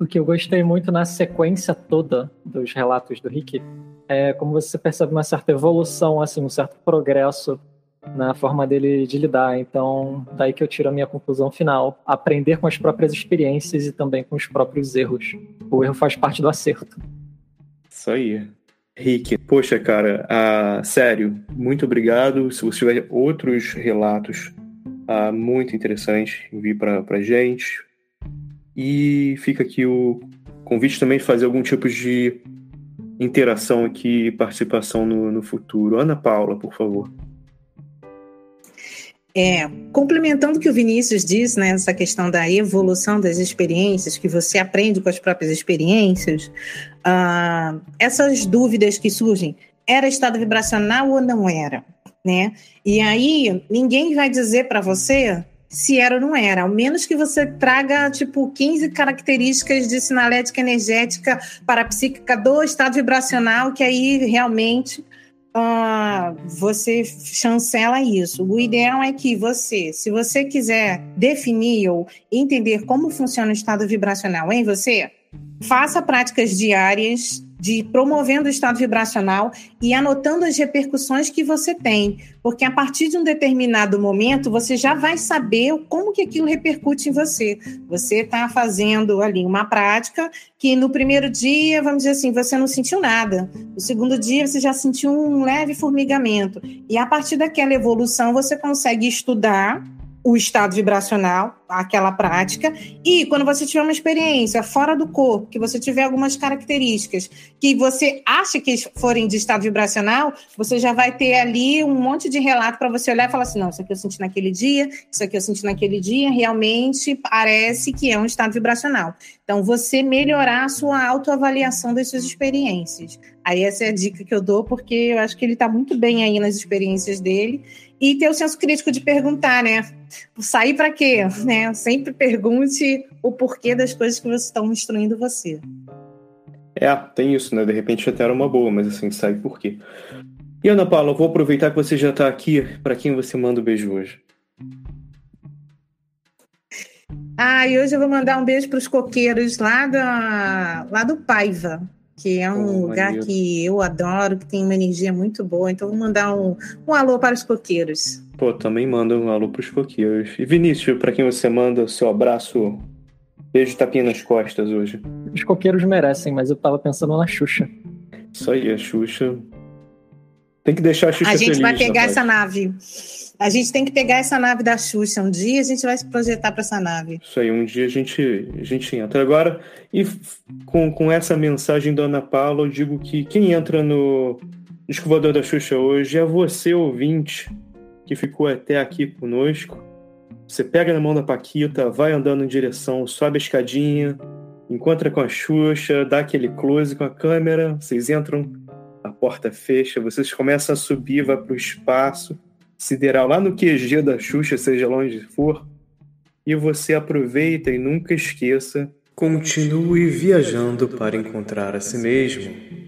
o que eu gostei muito na sequência toda dos relatos do Rick é como você percebe uma certa evolução, assim, um certo progresso na forma dele de lidar. Então, daí que eu tiro a minha conclusão final: aprender com as próprias experiências e também com os próprios erros. O erro faz parte do acerto. Isso aí. Rick, poxa, cara, ah, sério, muito obrigado. Se você tiver outros relatos ah, muito interessantes, envie para a gente. E fica aqui o convite também de fazer algum tipo de interação aqui, participação no, no futuro. Ana Paula, por favor. É, complementando o que o Vinícius disse, né, essa questão da evolução das experiências, que você aprende com as próprias experiências, uh, essas dúvidas que surgem, era estado vibracional ou não era? Né? E aí, ninguém vai dizer para você se era ou não era, ao menos que você traga, tipo, 15 características de sinalética energética parapsíquica do estado vibracional, que aí realmente uh, você chancela isso. O ideal é que você, se você quiser definir ou entender como funciona o estado vibracional em você, faça práticas diárias de promovendo o estado vibracional e anotando as repercussões que você tem, porque a partir de um determinado momento você já vai saber como que aquilo repercute em você. Você está fazendo ali uma prática que no primeiro dia, vamos dizer assim, você não sentiu nada. No segundo dia você já sentiu um leve formigamento e a partir daquela evolução você consegue estudar o estado vibracional, aquela prática, e quando você tiver uma experiência fora do corpo, que você tiver algumas características que você acha que forem de estado vibracional, você já vai ter ali um monte de relato para você olhar e falar assim: não, isso aqui eu senti naquele dia, isso aqui eu senti naquele dia, realmente parece que é um estado vibracional. Então, você melhorar a sua autoavaliação das suas experiências. Aí, essa é a dica que eu dou, porque eu acho que ele está muito bem aí nas experiências dele. E ter o senso crítico de perguntar, né? Sair para quê? Né? Sempre pergunte o porquê das coisas que estão instruindo você. É, tem isso, né? De repente até era uma boa, mas assim, sabe por quê. E Ana Paula, vou aproveitar que você já está aqui. Para quem você manda o um beijo hoje? Ah, e hoje eu vou mandar um beijo para os coqueiros lá, da, lá do Paiva, que é um oh, lugar maneiro. que eu adoro, que tem uma energia muito boa. Então, vou mandar um, um alô para os coqueiros. Pô, também manda um alô para os coqueiros. E Vinícius, para quem você manda o seu abraço, beijo tapinha nas costas hoje. Os coqueiros merecem, mas eu tava pensando na Xuxa. Isso aí, a Xuxa. Tem que deixar a Xuxa A gente feliz, vai pegar rapaz. essa nave. A gente tem que pegar essa nave da Xuxa. Um dia a gente vai se projetar para essa nave. Isso aí, um dia a gente, a gente entra. Agora, e com, com essa mensagem da Ana Paula, eu digo que quem entra no Escovador da Xuxa hoje é você, ouvinte, que ficou até aqui conosco. Você pega na mão da Paquita, vai andando em direção, sobe a escadinha, encontra com a Xuxa, dá aquele close com a câmera, vocês entram, a porta fecha, vocês começam a subir, vai para o espaço sideral lá no QG da Xuxa, seja lá onde for, e você aproveita e nunca esqueça, continue viajando para encontrar a si mesmo.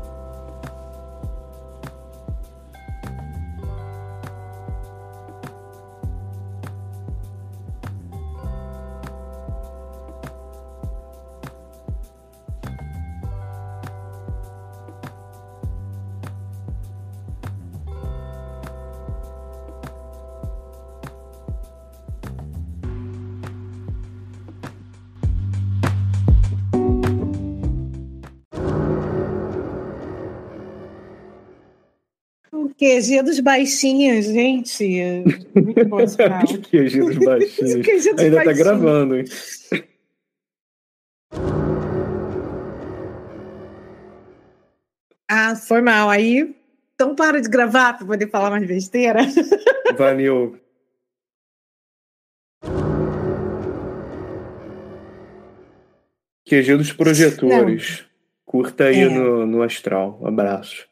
QG dos baixinhos, gente. Muito bom esse canal. QG dos baixinhos. QG dos Ainda baixinhos. tá gravando, hein? Ah, foi mal. Aí, então para de gravar para poder falar mais besteira. Valeu. QG dos projetores. Curta aí É. no, no astral. Um abraço.